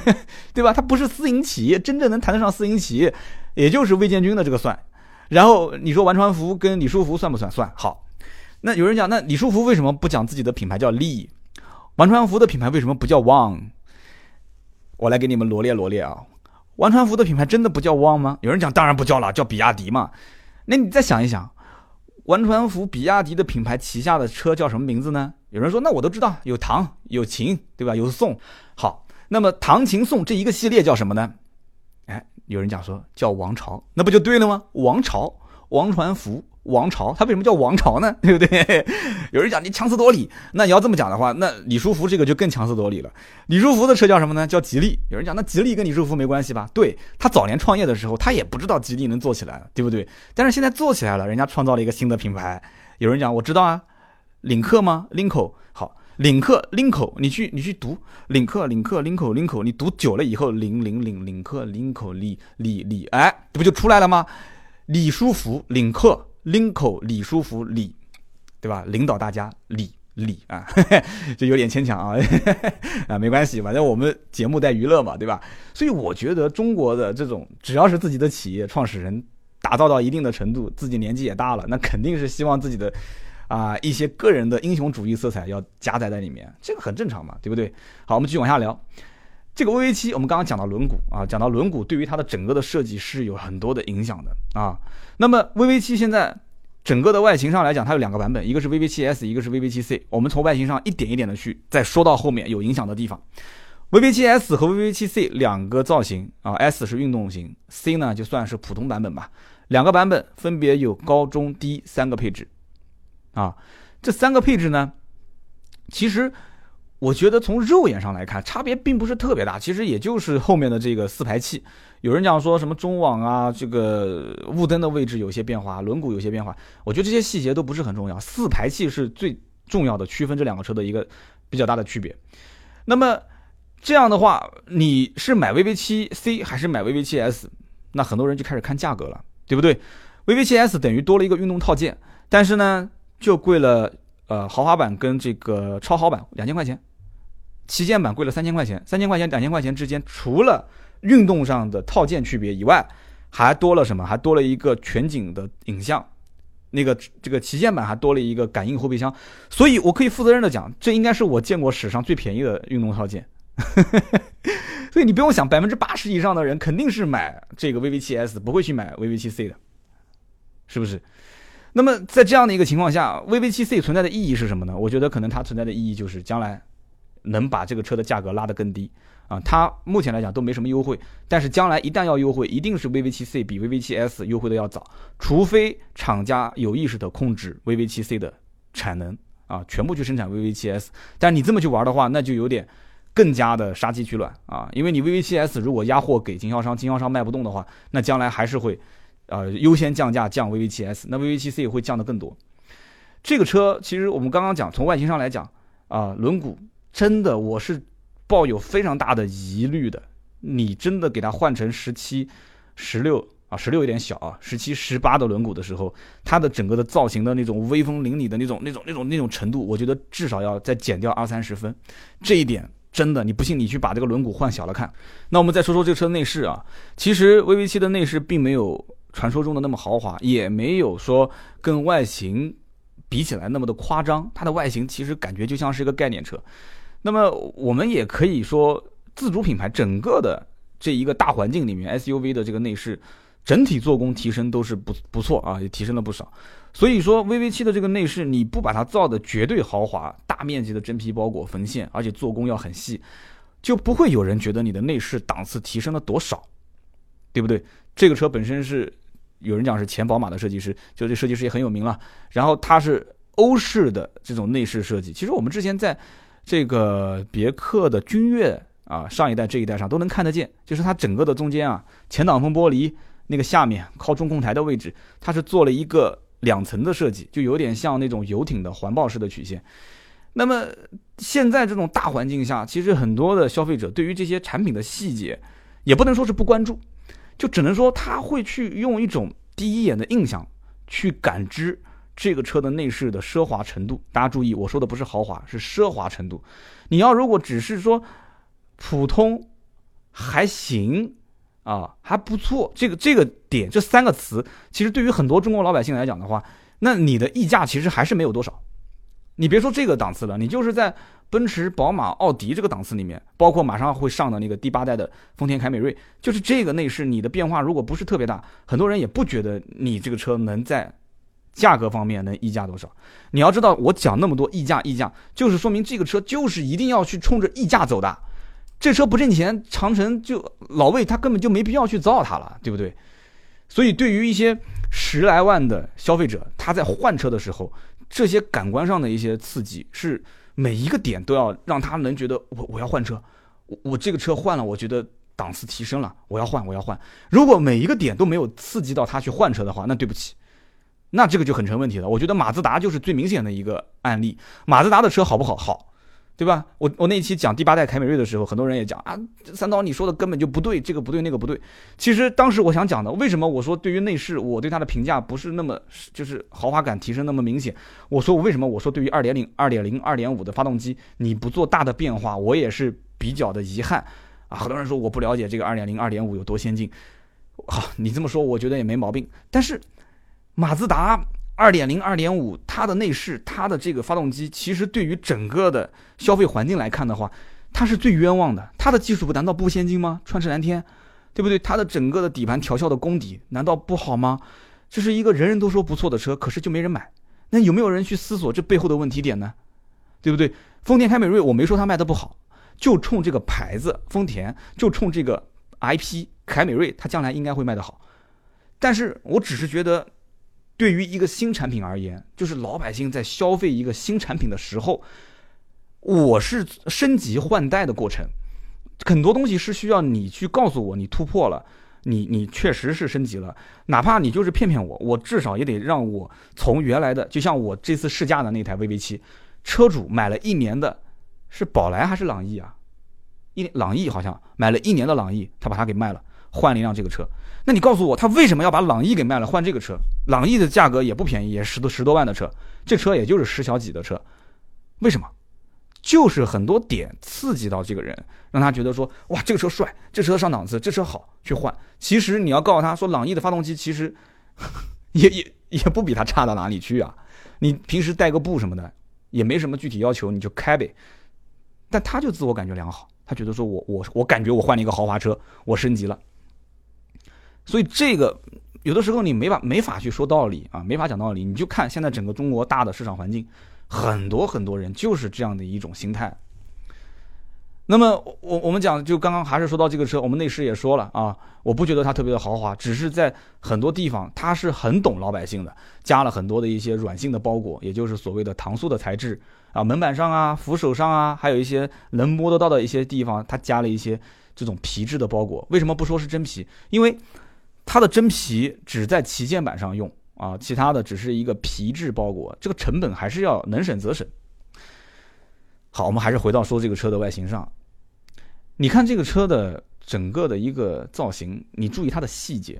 对吧？它不是私营企业，真正能谈得上私营企业，也就是魏建军的这个算。然后你说王传福跟李书福算不算？算。好，那有人讲，那李书福为什么不讲自己的品牌叫利？王传福的品牌为什么不叫旺？我来给你们罗列罗列啊。王传福的品牌真的不叫汪吗？有人讲，当然不叫了，叫比亚迪嘛。那你再想一想，王传福、比亚迪的品牌旗下的车叫什么名字呢？有人说，那我都知道，有唐、有秦，对吧？有宋。好，那么唐、秦、宋这一个系列叫什么呢？哎，有人讲说叫王朝，那不就对了吗？王朝，王传福。王朝，它为什么叫王朝呢？对不对？有人讲你强词夺理，那你要这么讲的话，那李书福这个就更强词夺理了。李书福的车叫什么呢？叫吉利。有人讲那吉利跟李书福没关系吧？对他早年创业的时候，他也不知道吉利能做起来，对不对？但是现在做起来了，人家创造了一个新的品牌。有人讲我知道啊，领克吗？领口好，领克领口，你去你去读领克领克领口领口，你读久了以后，领领领领克领口李李李，哎，这不就出来了吗？李书福领克领口李书福李，对吧？领导大家李李啊，就有点牵强啊 啊，没关系，反正我们节目带娱乐嘛，对吧？所以我觉得中国的这种只要是自己的企业创始人打造到一定的程度，自己年纪也大了，那肯定是希望自己的。啊，一些个人的英雄主义色彩要加载在里面，这个很正常嘛，对不对？好，我们继续往下聊。这个 VV 七，我们刚刚讲到轮毂啊，讲到轮毂对于它的整个的设计是有很多的影响的啊。那么 VV 七现在整个的外形上来讲，它有两个版本，一个是 VV 七 S，一个是 VV 七 C。我们从外形上一点一点的去再说到后面有影响的地方。VV 七 S 和 VV 七 C 两个造型啊，S 是运动型，C 呢就算是普通版本吧。两个版本分别有高中低三个配置。啊，这三个配置呢，其实我觉得从肉眼上来看，差别并不是特别大。其实也就是后面的这个四排气，有人讲说什么中网啊，这个雾灯的位置有些变化，轮毂有些变化。我觉得这些细节都不是很重要，四排气是最重要的区分这两个车的一个比较大的区别。那么这样的话，你是买 VV 七 C 还是买 VV 七 S？那很多人就开始看价格了，对不对？VV 七 S 等于多了一个运动套件，但是呢？就贵了，呃，豪华版跟这个超豪版两千块钱，旗舰版贵了三千块钱，三千块钱两千块钱之间，除了运动上的套件区别以外，还多了什么？还多了一个全景的影像，那个这个旗舰版还多了一个感应后备箱，所以我可以负责任的讲，这应该是我见过史上最便宜的运动套件。所以你不用想，百分之八十以上的人肯定是买这个 VV7S，不会去买 VV7C 的，是不是？那么在这样的一个情况下，VV7C 存在的意义是什么呢？我觉得可能它存在的意义就是将来能把这个车的价格拉得更低啊。它目前来讲都没什么优惠，但是将来一旦要优惠，一定是 VV7C 比 VV7S 优惠的要早，除非厂家有意识的控制 VV7C 的产能啊，全部去生产 VV7S。但你这么去玩的话，那就有点更加的杀鸡取卵啊，因为你 VV7S 如果压货给经销商，经销商卖不动的话，那将来还是会。呃，优先降价降 VV7S，那 VV7C 会降的更多。这个车其实我们刚刚讲，从外形上来讲，啊，轮毂真的我是抱有非常大的疑虑的。你真的给它换成十七、十六啊，十六有点小啊，十七、十八的轮毂的时候，它的整个的造型的那种威风凛凛的那种、那种、那种、那种程度，我觉得至少要再减掉二三十分。这一点真的，你不信你去把这个轮毂换小了看。那我们再说说这个车内饰啊，其实 VV 七的内饰并没有。传说中的那么豪华，也没有说跟外形比起来那么的夸张。它的外形其实感觉就像是一个概念车。那么我们也可以说，自主品牌整个的这一个大环境里面，SUV 的这个内饰整体做工提升都是不不错啊，也提升了不少。所以说，VV7 的这个内饰，你不把它造的绝对豪华，大面积的真皮包裹缝线，而且做工要很细，就不会有人觉得你的内饰档次提升了多少，对不对？这个车本身是。有人讲是前宝马的设计师，就这设计师也很有名了。然后它是欧式的这种内饰设计，其实我们之前在这个别克的君越啊上一代这一代上都能看得见，就是它整个的中间啊前挡风玻璃那个下面靠中控台的位置，它是做了一个两层的设计，就有点像那种游艇的环抱式的曲线。那么现在这种大环境下，其实很多的消费者对于这些产品的细节，也不能说是不关注。就只能说他会去用一种第一眼的印象去感知这个车的内饰的奢华程度。大家注意，我说的不是豪华，是奢华程度。你要如果只是说普通还行啊，还不错，这个这个点这三个词，其实对于很多中国老百姓来讲的话，那你的溢价其实还是没有多少。你别说这个档次了，你就是在。奔驰、宝马、奥迪这个档次里面，包括马上会上的那个第八代的丰田凯美瑞，就是这个内饰，你的变化如果不是特别大，很多人也不觉得你这个车能在价格方面能溢价多少。你要知道，我讲那么多溢价，溢价就是说明这个车就是一定要去冲着溢价走的。这车不挣钱，长城就老魏他根本就没必要去造它了，对不对？所以对于一些十来万的消费者，他在换车的时候，这些感官上的一些刺激是。每一个点都要让他能觉得我我要换车，我我这个车换了，我觉得档次提升了，我要换我要换。如果每一个点都没有刺激到他去换车的话，那对不起，那这个就很成问题了。我觉得马自达就是最明显的一个案例。马自达的车好不好？好。对吧？我我那一期讲第八代凯美瑞的时候，很多人也讲啊，三刀你说的根本就不对，这个不对，那个不对。其实当时我想讲的，为什么我说对于内饰，我对它的评价不是那么就是豪华感提升那么明显？我说我为什么我说对于二点零、二点零、二点五的发动机，你不做大的变化，我也是比较的遗憾啊。很多人说我不了解这个二点零、二点五有多先进，好，你这么说我觉得也没毛病。但是马自达。二点零、二点五，它的内饰、它的这个发动机，其实对于整个的消费环境来看的话，它是最冤枉的。它的技术难道不先进吗？川驰蓝天，对不对？它的整个的底盘调校的功底难道不好吗？这是一个人人都说不错的车，可是就没人买。那有没有人去思索这背后的问题点呢？对不对？丰田凯美瑞，我没说它卖的不好，就冲这个牌子，丰田就冲这个 IP 凯美瑞，它将来应该会卖得好。但是我只是觉得。对于一个新产品而言，就是老百姓在消费一个新产品的时候，我是升级换代的过程，很多东西是需要你去告诉我，你突破了，你你确实是升级了，哪怕你就是骗骗我，我至少也得让我从原来的，就像我这次试驾的那台 VV 七，车主买了一年的，是宝来还是朗逸啊？一朗逸好像买了一年的朗逸，他把它给卖了，换了一辆这个车。那你告诉我，他为什么要把朗逸给卖了换这个车？朗逸的价格也不便宜，也十多十多万的车，这车也就是十小几的车，为什么？就是很多点刺激到这个人，让他觉得说，哇，这个车帅，这车上档次，这车好，去换。其实你要告诉他说，朗逸的发动机其实 也也也不比它差到哪里去啊。你平时带个步什么的，也没什么具体要求，你就开呗。但他就自我感觉良好，他觉得说我我我感觉我换了一个豪华车，我升级了。所以这个有的时候你没法没法去说道理啊，没法讲道理。你就看现在整个中国大的市场环境，很多很多人就是这样的一种心态。那么我我们讲，就刚刚还是说到这个车，我们内饰也说了啊，我不觉得它特别的豪华，只是在很多地方它是很懂老百姓的，加了很多的一些软性的包裹，也就是所谓的搪塑的材质啊，门板上啊、扶手上啊，还有一些能摸得到的一些地方，它加了一些这种皮质的包裹。为什么不说是真皮？因为它的真皮只在旗舰版上用啊，其他的只是一个皮质包裹，这个成本还是要能省则省。好，我们还是回到说这个车的外形上，你看这个车的整个的一个造型，你注意它的细节，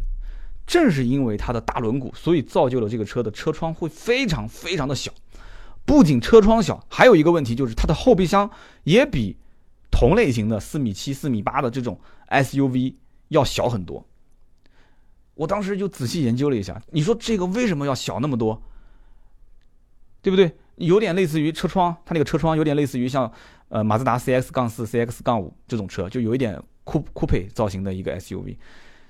正是因为它的大轮毂，所以造就了这个车的车窗会非常非常的小。不仅车窗小，还有一个问题就是它的后备箱也比同类型的四米七、四米八的这种 SUV 要小很多。我当时就仔细研究了一下，你说这个为什么要小那么多？对不对？有点类似于车窗，它那个车窗有点类似于像呃马自达 CX 杠四、CX 杠五这种车，就有一点酷酷配造型的一个 SUV。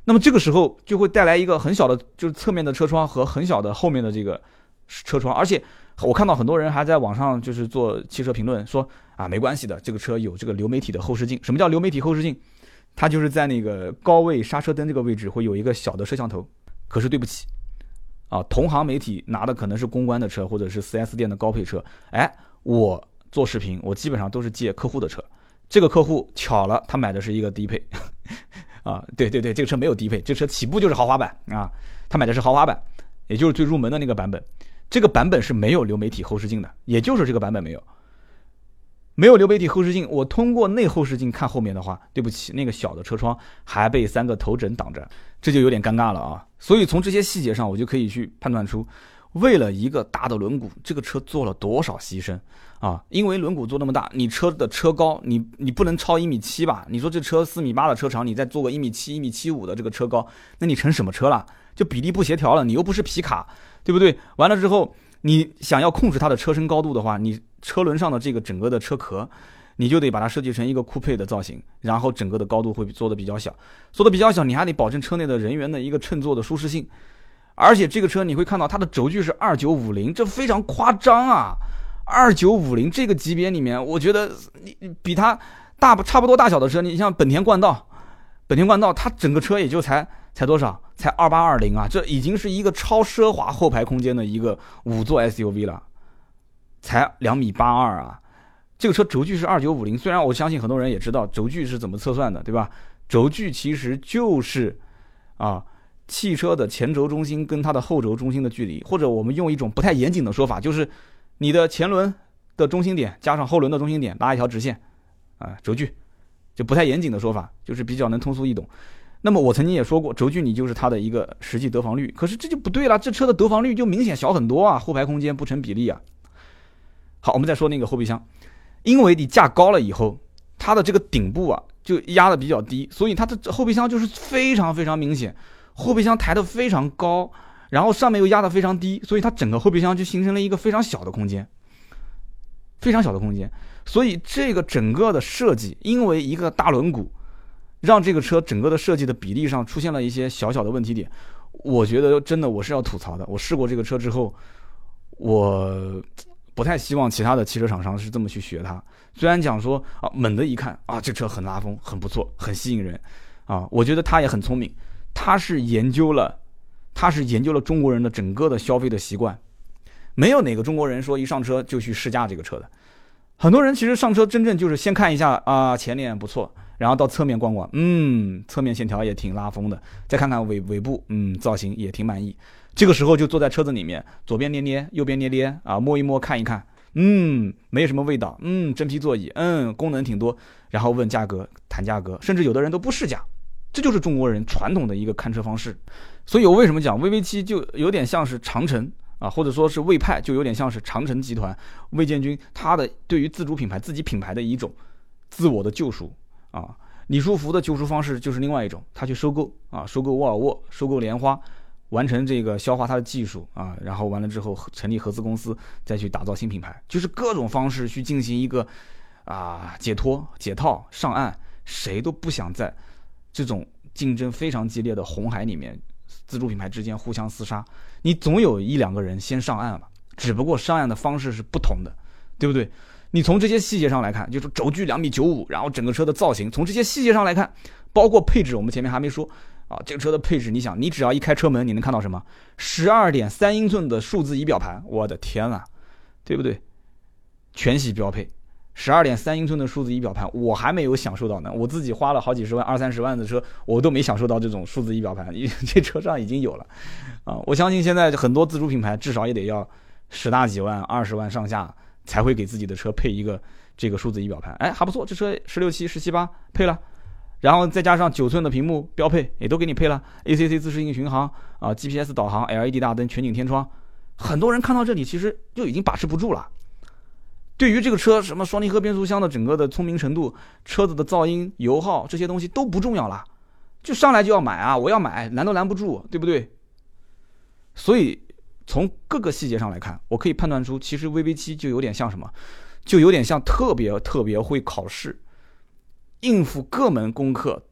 那么这个时候就会带来一个很小的，就是侧面的车窗和很小的后面的这个车窗，而且我看到很多人还在网上就是做汽车评论，说啊没关系的，这个车有这个流媒体的后视镜。什么叫流媒体后视镜？它就是在那个高位刹车灯这个位置会有一个小的摄像头，可是对不起，啊，同行媒体拿的可能是公关的车或者是 4S 店的高配车，哎，我做视频我基本上都是借客户的车，这个客户巧了，他买的是一个低配，啊，对对对，这个车没有低配，这车起步就是豪华版啊，他买的是豪华版，也就是最入门的那个版本，这个版本是没有流媒体后视镜的，也就是这个版本没有。没有流媒体后视镜，我通过内后视镜看后面的话，对不起，那个小的车窗还被三个头枕挡着，这就有点尴尬了啊。所以从这些细节上，我就可以去判断出，为了一个大的轮毂，这个车做了多少牺牲啊！因为轮毂做那么大，你车的车高，你你不能超一米七吧？你说这车四米八的车长，你再做个一米七、一米七五的这个车高，那你成什么车了？就比例不协调了，你又不是皮卡，对不对？完了之后。你想要控制它的车身高度的话，你车轮上的这个整个的车壳，你就得把它设计成一个酷配的造型，然后整个的高度会做的比较小，做的比较小，你还得保证车内的人员的一个乘坐的舒适性。而且这个车你会看到它的轴距是二九五零，这非常夸张啊！二九五零这个级别里面，我觉得你比它大不差不多大小的车，你像本田冠道，本田冠道它整个车也就才。才多少？才二八二零啊！这已经是一个超奢华后排空间的一个五座 SUV 了，才两米八二啊！这个车轴距是二九五零，虽然我相信很多人也知道轴距是怎么测算的，对吧？轴距其实就是啊汽车的前轴中心跟它的后轴中心的距离，或者我们用一种不太严谨的说法，就是你的前轮的中心点加上后轮的中心点拉一条直线，啊，轴距，就不太严谨的说法，就是比较能通俗易懂。那么我曾经也说过，轴距你就是它的一个实际得房率，可是这就不对了，这车的得房率就明显小很多啊，后排空间不成比例啊。好，我们再说那个后备箱，因为你架高了以后，它的这个顶部啊就压的比较低，所以它的后备箱就是非常非常明显。后备箱抬得非常高，然后上面又压得非常低，所以它整个后备箱就形成了一个非常小的空间，非常小的空间。所以这个整个的设计，因为一个大轮毂，让这个车整个的设计的比例上出现了一些小小的问题点。我觉得真的我是要吐槽的。我试过这个车之后，我不太希望其他的汽车厂商是这么去学它。虽然讲说啊，猛的一看啊，这车很拉风，很不错，很吸引人啊，我觉得他也很聪明。他是研究了，他是研究了中国人的整个的消费的习惯，没有哪个中国人说一上车就去试驾这个车的。很多人其实上车真正就是先看一下啊前脸不错，然后到侧面逛逛，嗯，侧面线条也挺拉风的，再看看尾尾部，嗯，造型也挺满意。这个时候就坐在车子里面，左边捏捏，右边捏捏，啊，摸一摸，看一看，嗯，没什么味道，嗯，真皮座椅，嗯，功能挺多，然后问价格，谈价格，甚至有的人都不试驾。这就是中国人传统的一个看车方式，所以我为什么讲 VV 七就有点像是长城啊，或者说是魏派就有点像是长城集团魏建军他的对于自主品牌自己品牌的一种自我的救赎啊。李书福的救赎方式就是另外一种，他去收购啊，收购沃尔沃，收购莲花，完成这个消化它的技术啊，然后完了之后成立合资公司，再去打造新品牌，就是各种方式去进行一个啊解脱解套上岸，谁都不想在。这种竞争非常激烈的红海里面，自主品牌之间互相厮杀，你总有一两个人先上岸了，只不过上岸的方式是不同的，对不对？你从这些细节上来看，就是轴距两米九五，然后整个车的造型，从这些细节上来看，包括配置，我们前面还没说啊，这个车的配置，你想，你只要一开车门，你能看到什么？十二点三英寸的数字仪表盘，我的天呐，对不对？全系标配。十二点三英寸的数字仪表盘，我还没有享受到呢。我自己花了好几十万、二三十万的车，我都没享受到这种数字仪表盘。这车上已经有了，啊，我相信现在很多自主品牌至少也得要十大几万、二十万上下才会给自己的车配一个这个数字仪表盘。哎，还不错，这车十六七、十七八配了，然后再加上九寸的屏幕标配，也都给你配了 ACC 自适应巡航啊，GPS 导航、LED 大灯、全景天窗。很多人看到这里，其实就已经把持不住了。对于这个车，什么双离合变速箱的整个的聪明程度、车子的噪音、油耗这些东西都不重要了，就上来就要买啊！我要买，拦都拦不住，对不对？所以从各个细节上来看，我可以判断出，其实 VV 七就有点像什么，就有点像特别特别会考试，应付各门功课，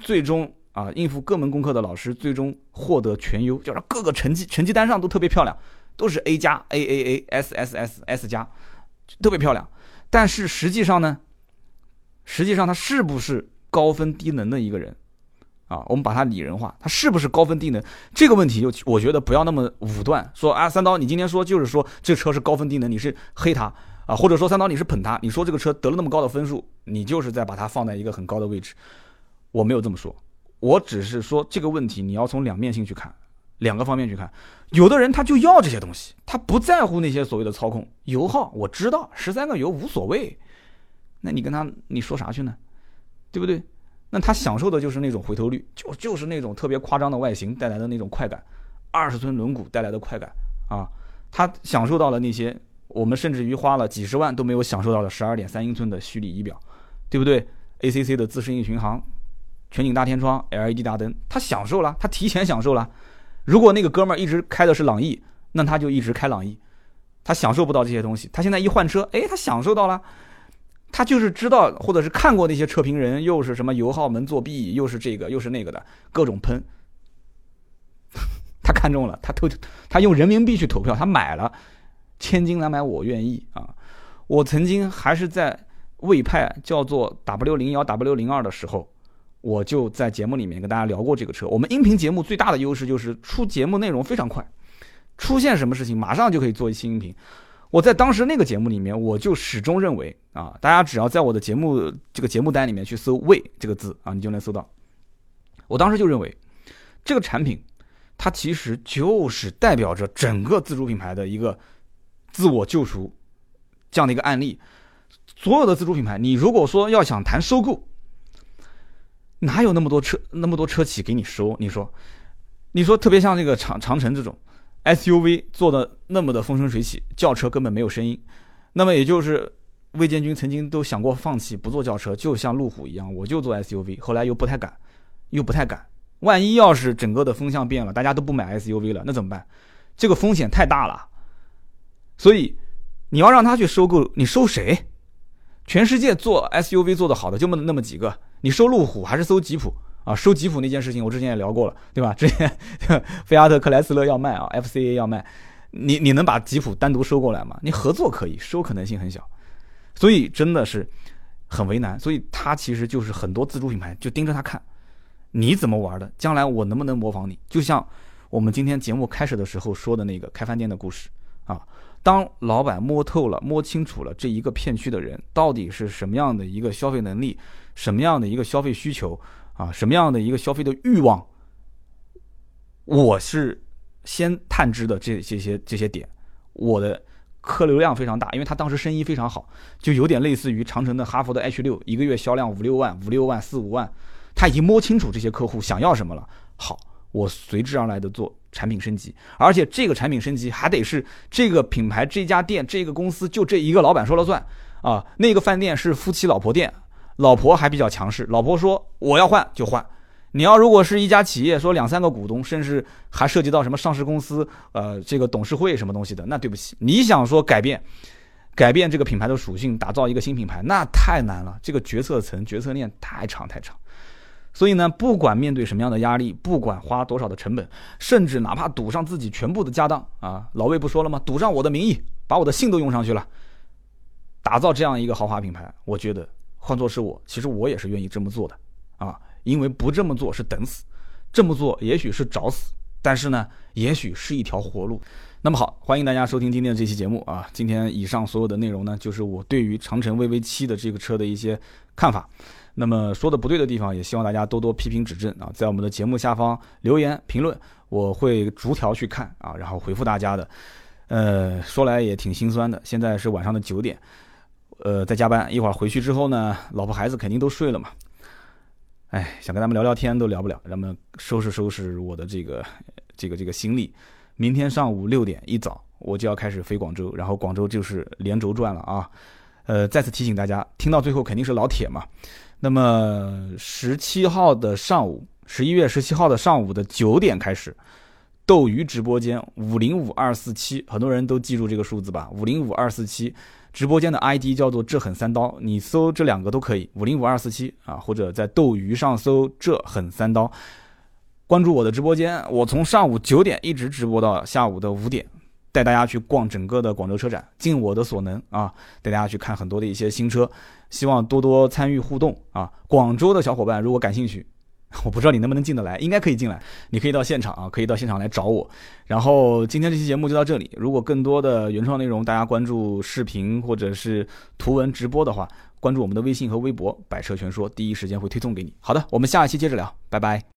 最终啊，应付各门功课的老师最终获得全优，就是各个成绩成绩单上都特别漂亮，都是 A 加、A A A、S S S、S 加。特别漂亮，但是实际上呢，实际上他是不是高分低能的一个人啊？我们把它拟人化，他是不是高分低能？这个问题就我觉得不要那么武断，说啊，三刀，你今天说就是说这车是高分低能，你是黑他啊，或者说三刀你是捧他，你说这个车得了那么高的分数，你就是在把它放在一个很高的位置。我没有这么说，我只是说这个问题你要从两面性去看。两个方面去看，有的人他就要这些东西，他不在乎那些所谓的操控油耗。我知道十三个油无所谓，那你跟他你说啥去呢？对不对？那他享受的就是那种回头率，就就是那种特别夸张的外形带来的那种快感，二十寸轮毂带来的快感啊，他享受到了那些我们甚至于花了几十万都没有享受到的十二点三英寸的虚拟仪表，对不对？ACC 的自适应巡航、全景大天窗、LED 大灯，他享受了，他提前享受了。如果那个哥们儿一直开的是朗逸，那他就一直开朗逸，他享受不到这些东西。他现在一换车，哎，他享受到了。他就是知道，或者是看过那些车评人，又是什么油耗门作弊，又是这个又是那个的各种喷。他看中了，他投，他用人民币去投票，他买了，千金难买我愿意啊！我曾经还是在魏派叫做 W 零幺 W 零二的时候。我就在节目里面跟大家聊过这个车。我们音频节目最大的优势就是出节目内容非常快，出现什么事情马上就可以做一期音频。我在当时那个节目里面，我就始终认为啊，大家只要在我的节目这个节目单里面去搜“魏”这个字啊，你就能搜到。我当时就认为，这个产品它其实就是代表着整个自主品牌的一个自我救赎这样的一个案例。所有的自主品牌，你如果说要想谈收购，哪有那么多车那么多车企给你收？你说，你说特别像这个长长城这种 SUV 做的那么的风生水起，轿车根本没有声音。那么也就是魏建军曾经都想过放弃不做轿车，就像路虎一样，我就做 SUV。后来又不太敢，又不太敢。万一要是整个的风向变了，大家都不买 SUV 了，那怎么办？这个风险太大了。所以你要让他去收购，你收谁？全世界做 SUV 做的好的就那么那么几个，你收路虎还是收吉普啊？收吉普那件事情我之前也聊过了，对吧？之前 菲亚特克莱斯勒要卖啊，FCA 要卖，你你能把吉普单独收过来吗？你合作可以，收可能性很小。所以真的是很为难。所以他其实就是很多自主品牌就盯着他看。你怎么玩的？将来我能不能模仿你？就像我们今天节目开始的时候说的那个开饭店的故事啊。当老板摸透了、摸清楚了这一个片区的人到底是什么样的一个消费能力、什么样的一个消费需求啊、什么样的一个消费的欲望，我是先探知的这这些这些点，我的客流量非常大，因为他当时生意非常好，就有点类似于长城的哈佛的 H 六，一个月销量五六万、五六万、四五万。他已经摸清楚这些客户想要什么了。好，我随之而来的做产品升级，而且这个产品升级还得是这个品牌、这家店、这个公司就这一个老板说了算啊。那个饭店是夫妻老婆店，老婆还比较强势，老婆说我要换就换。你要如果是一家企业，说两三个股东，甚至还涉及到什么上市公司，呃，这个董事会什么东西的，那对不起，你想说改变，改变这个品牌的属性，打造一个新品牌，那太难了。这个决策层、决策链太长太长。所以呢，不管面对什么样的压力，不管花多少的成本，甚至哪怕赌上自己全部的家当啊，老魏不说了吗？赌上我的名义，把我的姓都用上去了，打造这样一个豪华品牌，我觉得换做是我，其实我也是愿意这么做的啊，因为不这么做是等死，这么做也许是找死，但是呢，也许是一条活路。那么好，欢迎大家收听今天的这期节目啊，今天以上所有的内容呢，就是我对于长城 VV 七的这个车的一些看法。那么说的不对的地方，也希望大家多多批评指正啊，在我们的节目下方留言评论，我会逐条去看啊，然后回复大家的。呃，说来也挺心酸的，现在是晚上的九点，呃，在加班，一会儿回去之后呢，老婆孩子肯定都睡了嘛。哎，想跟他们聊聊天都聊不了，咱们收拾收拾我的这个这个这个行李，明天上午六点一早我就要开始飞广州，然后广州就是连轴转了啊。呃，再次提醒大家，听到最后肯定是老铁嘛。那么十七号的上午，十一月十七号的上午的九点开始，斗鱼直播间五零五二四七，很多人都记住这个数字吧？五零五二四七直播间的 ID 叫做“这狠三刀”，你搜这两个都可以，五零五二四七啊，或者在斗鱼上搜“这狠三刀”，关注我的直播间，我从上午九点一直直播到下午的五点。带大家去逛整个的广州车展，尽我的所能啊，带大家去看很多的一些新车，希望多多参与互动啊。广州的小伙伴如果感兴趣，我不知道你能不能进得来，应该可以进来，你可以到现场啊，可以到现场来找我。然后今天这期节目就到这里，如果更多的原创内容，大家关注视频或者是图文直播的话，关注我们的微信和微博“百车全说”，第一时间会推送给你。好的，我们下一期接着聊，拜拜。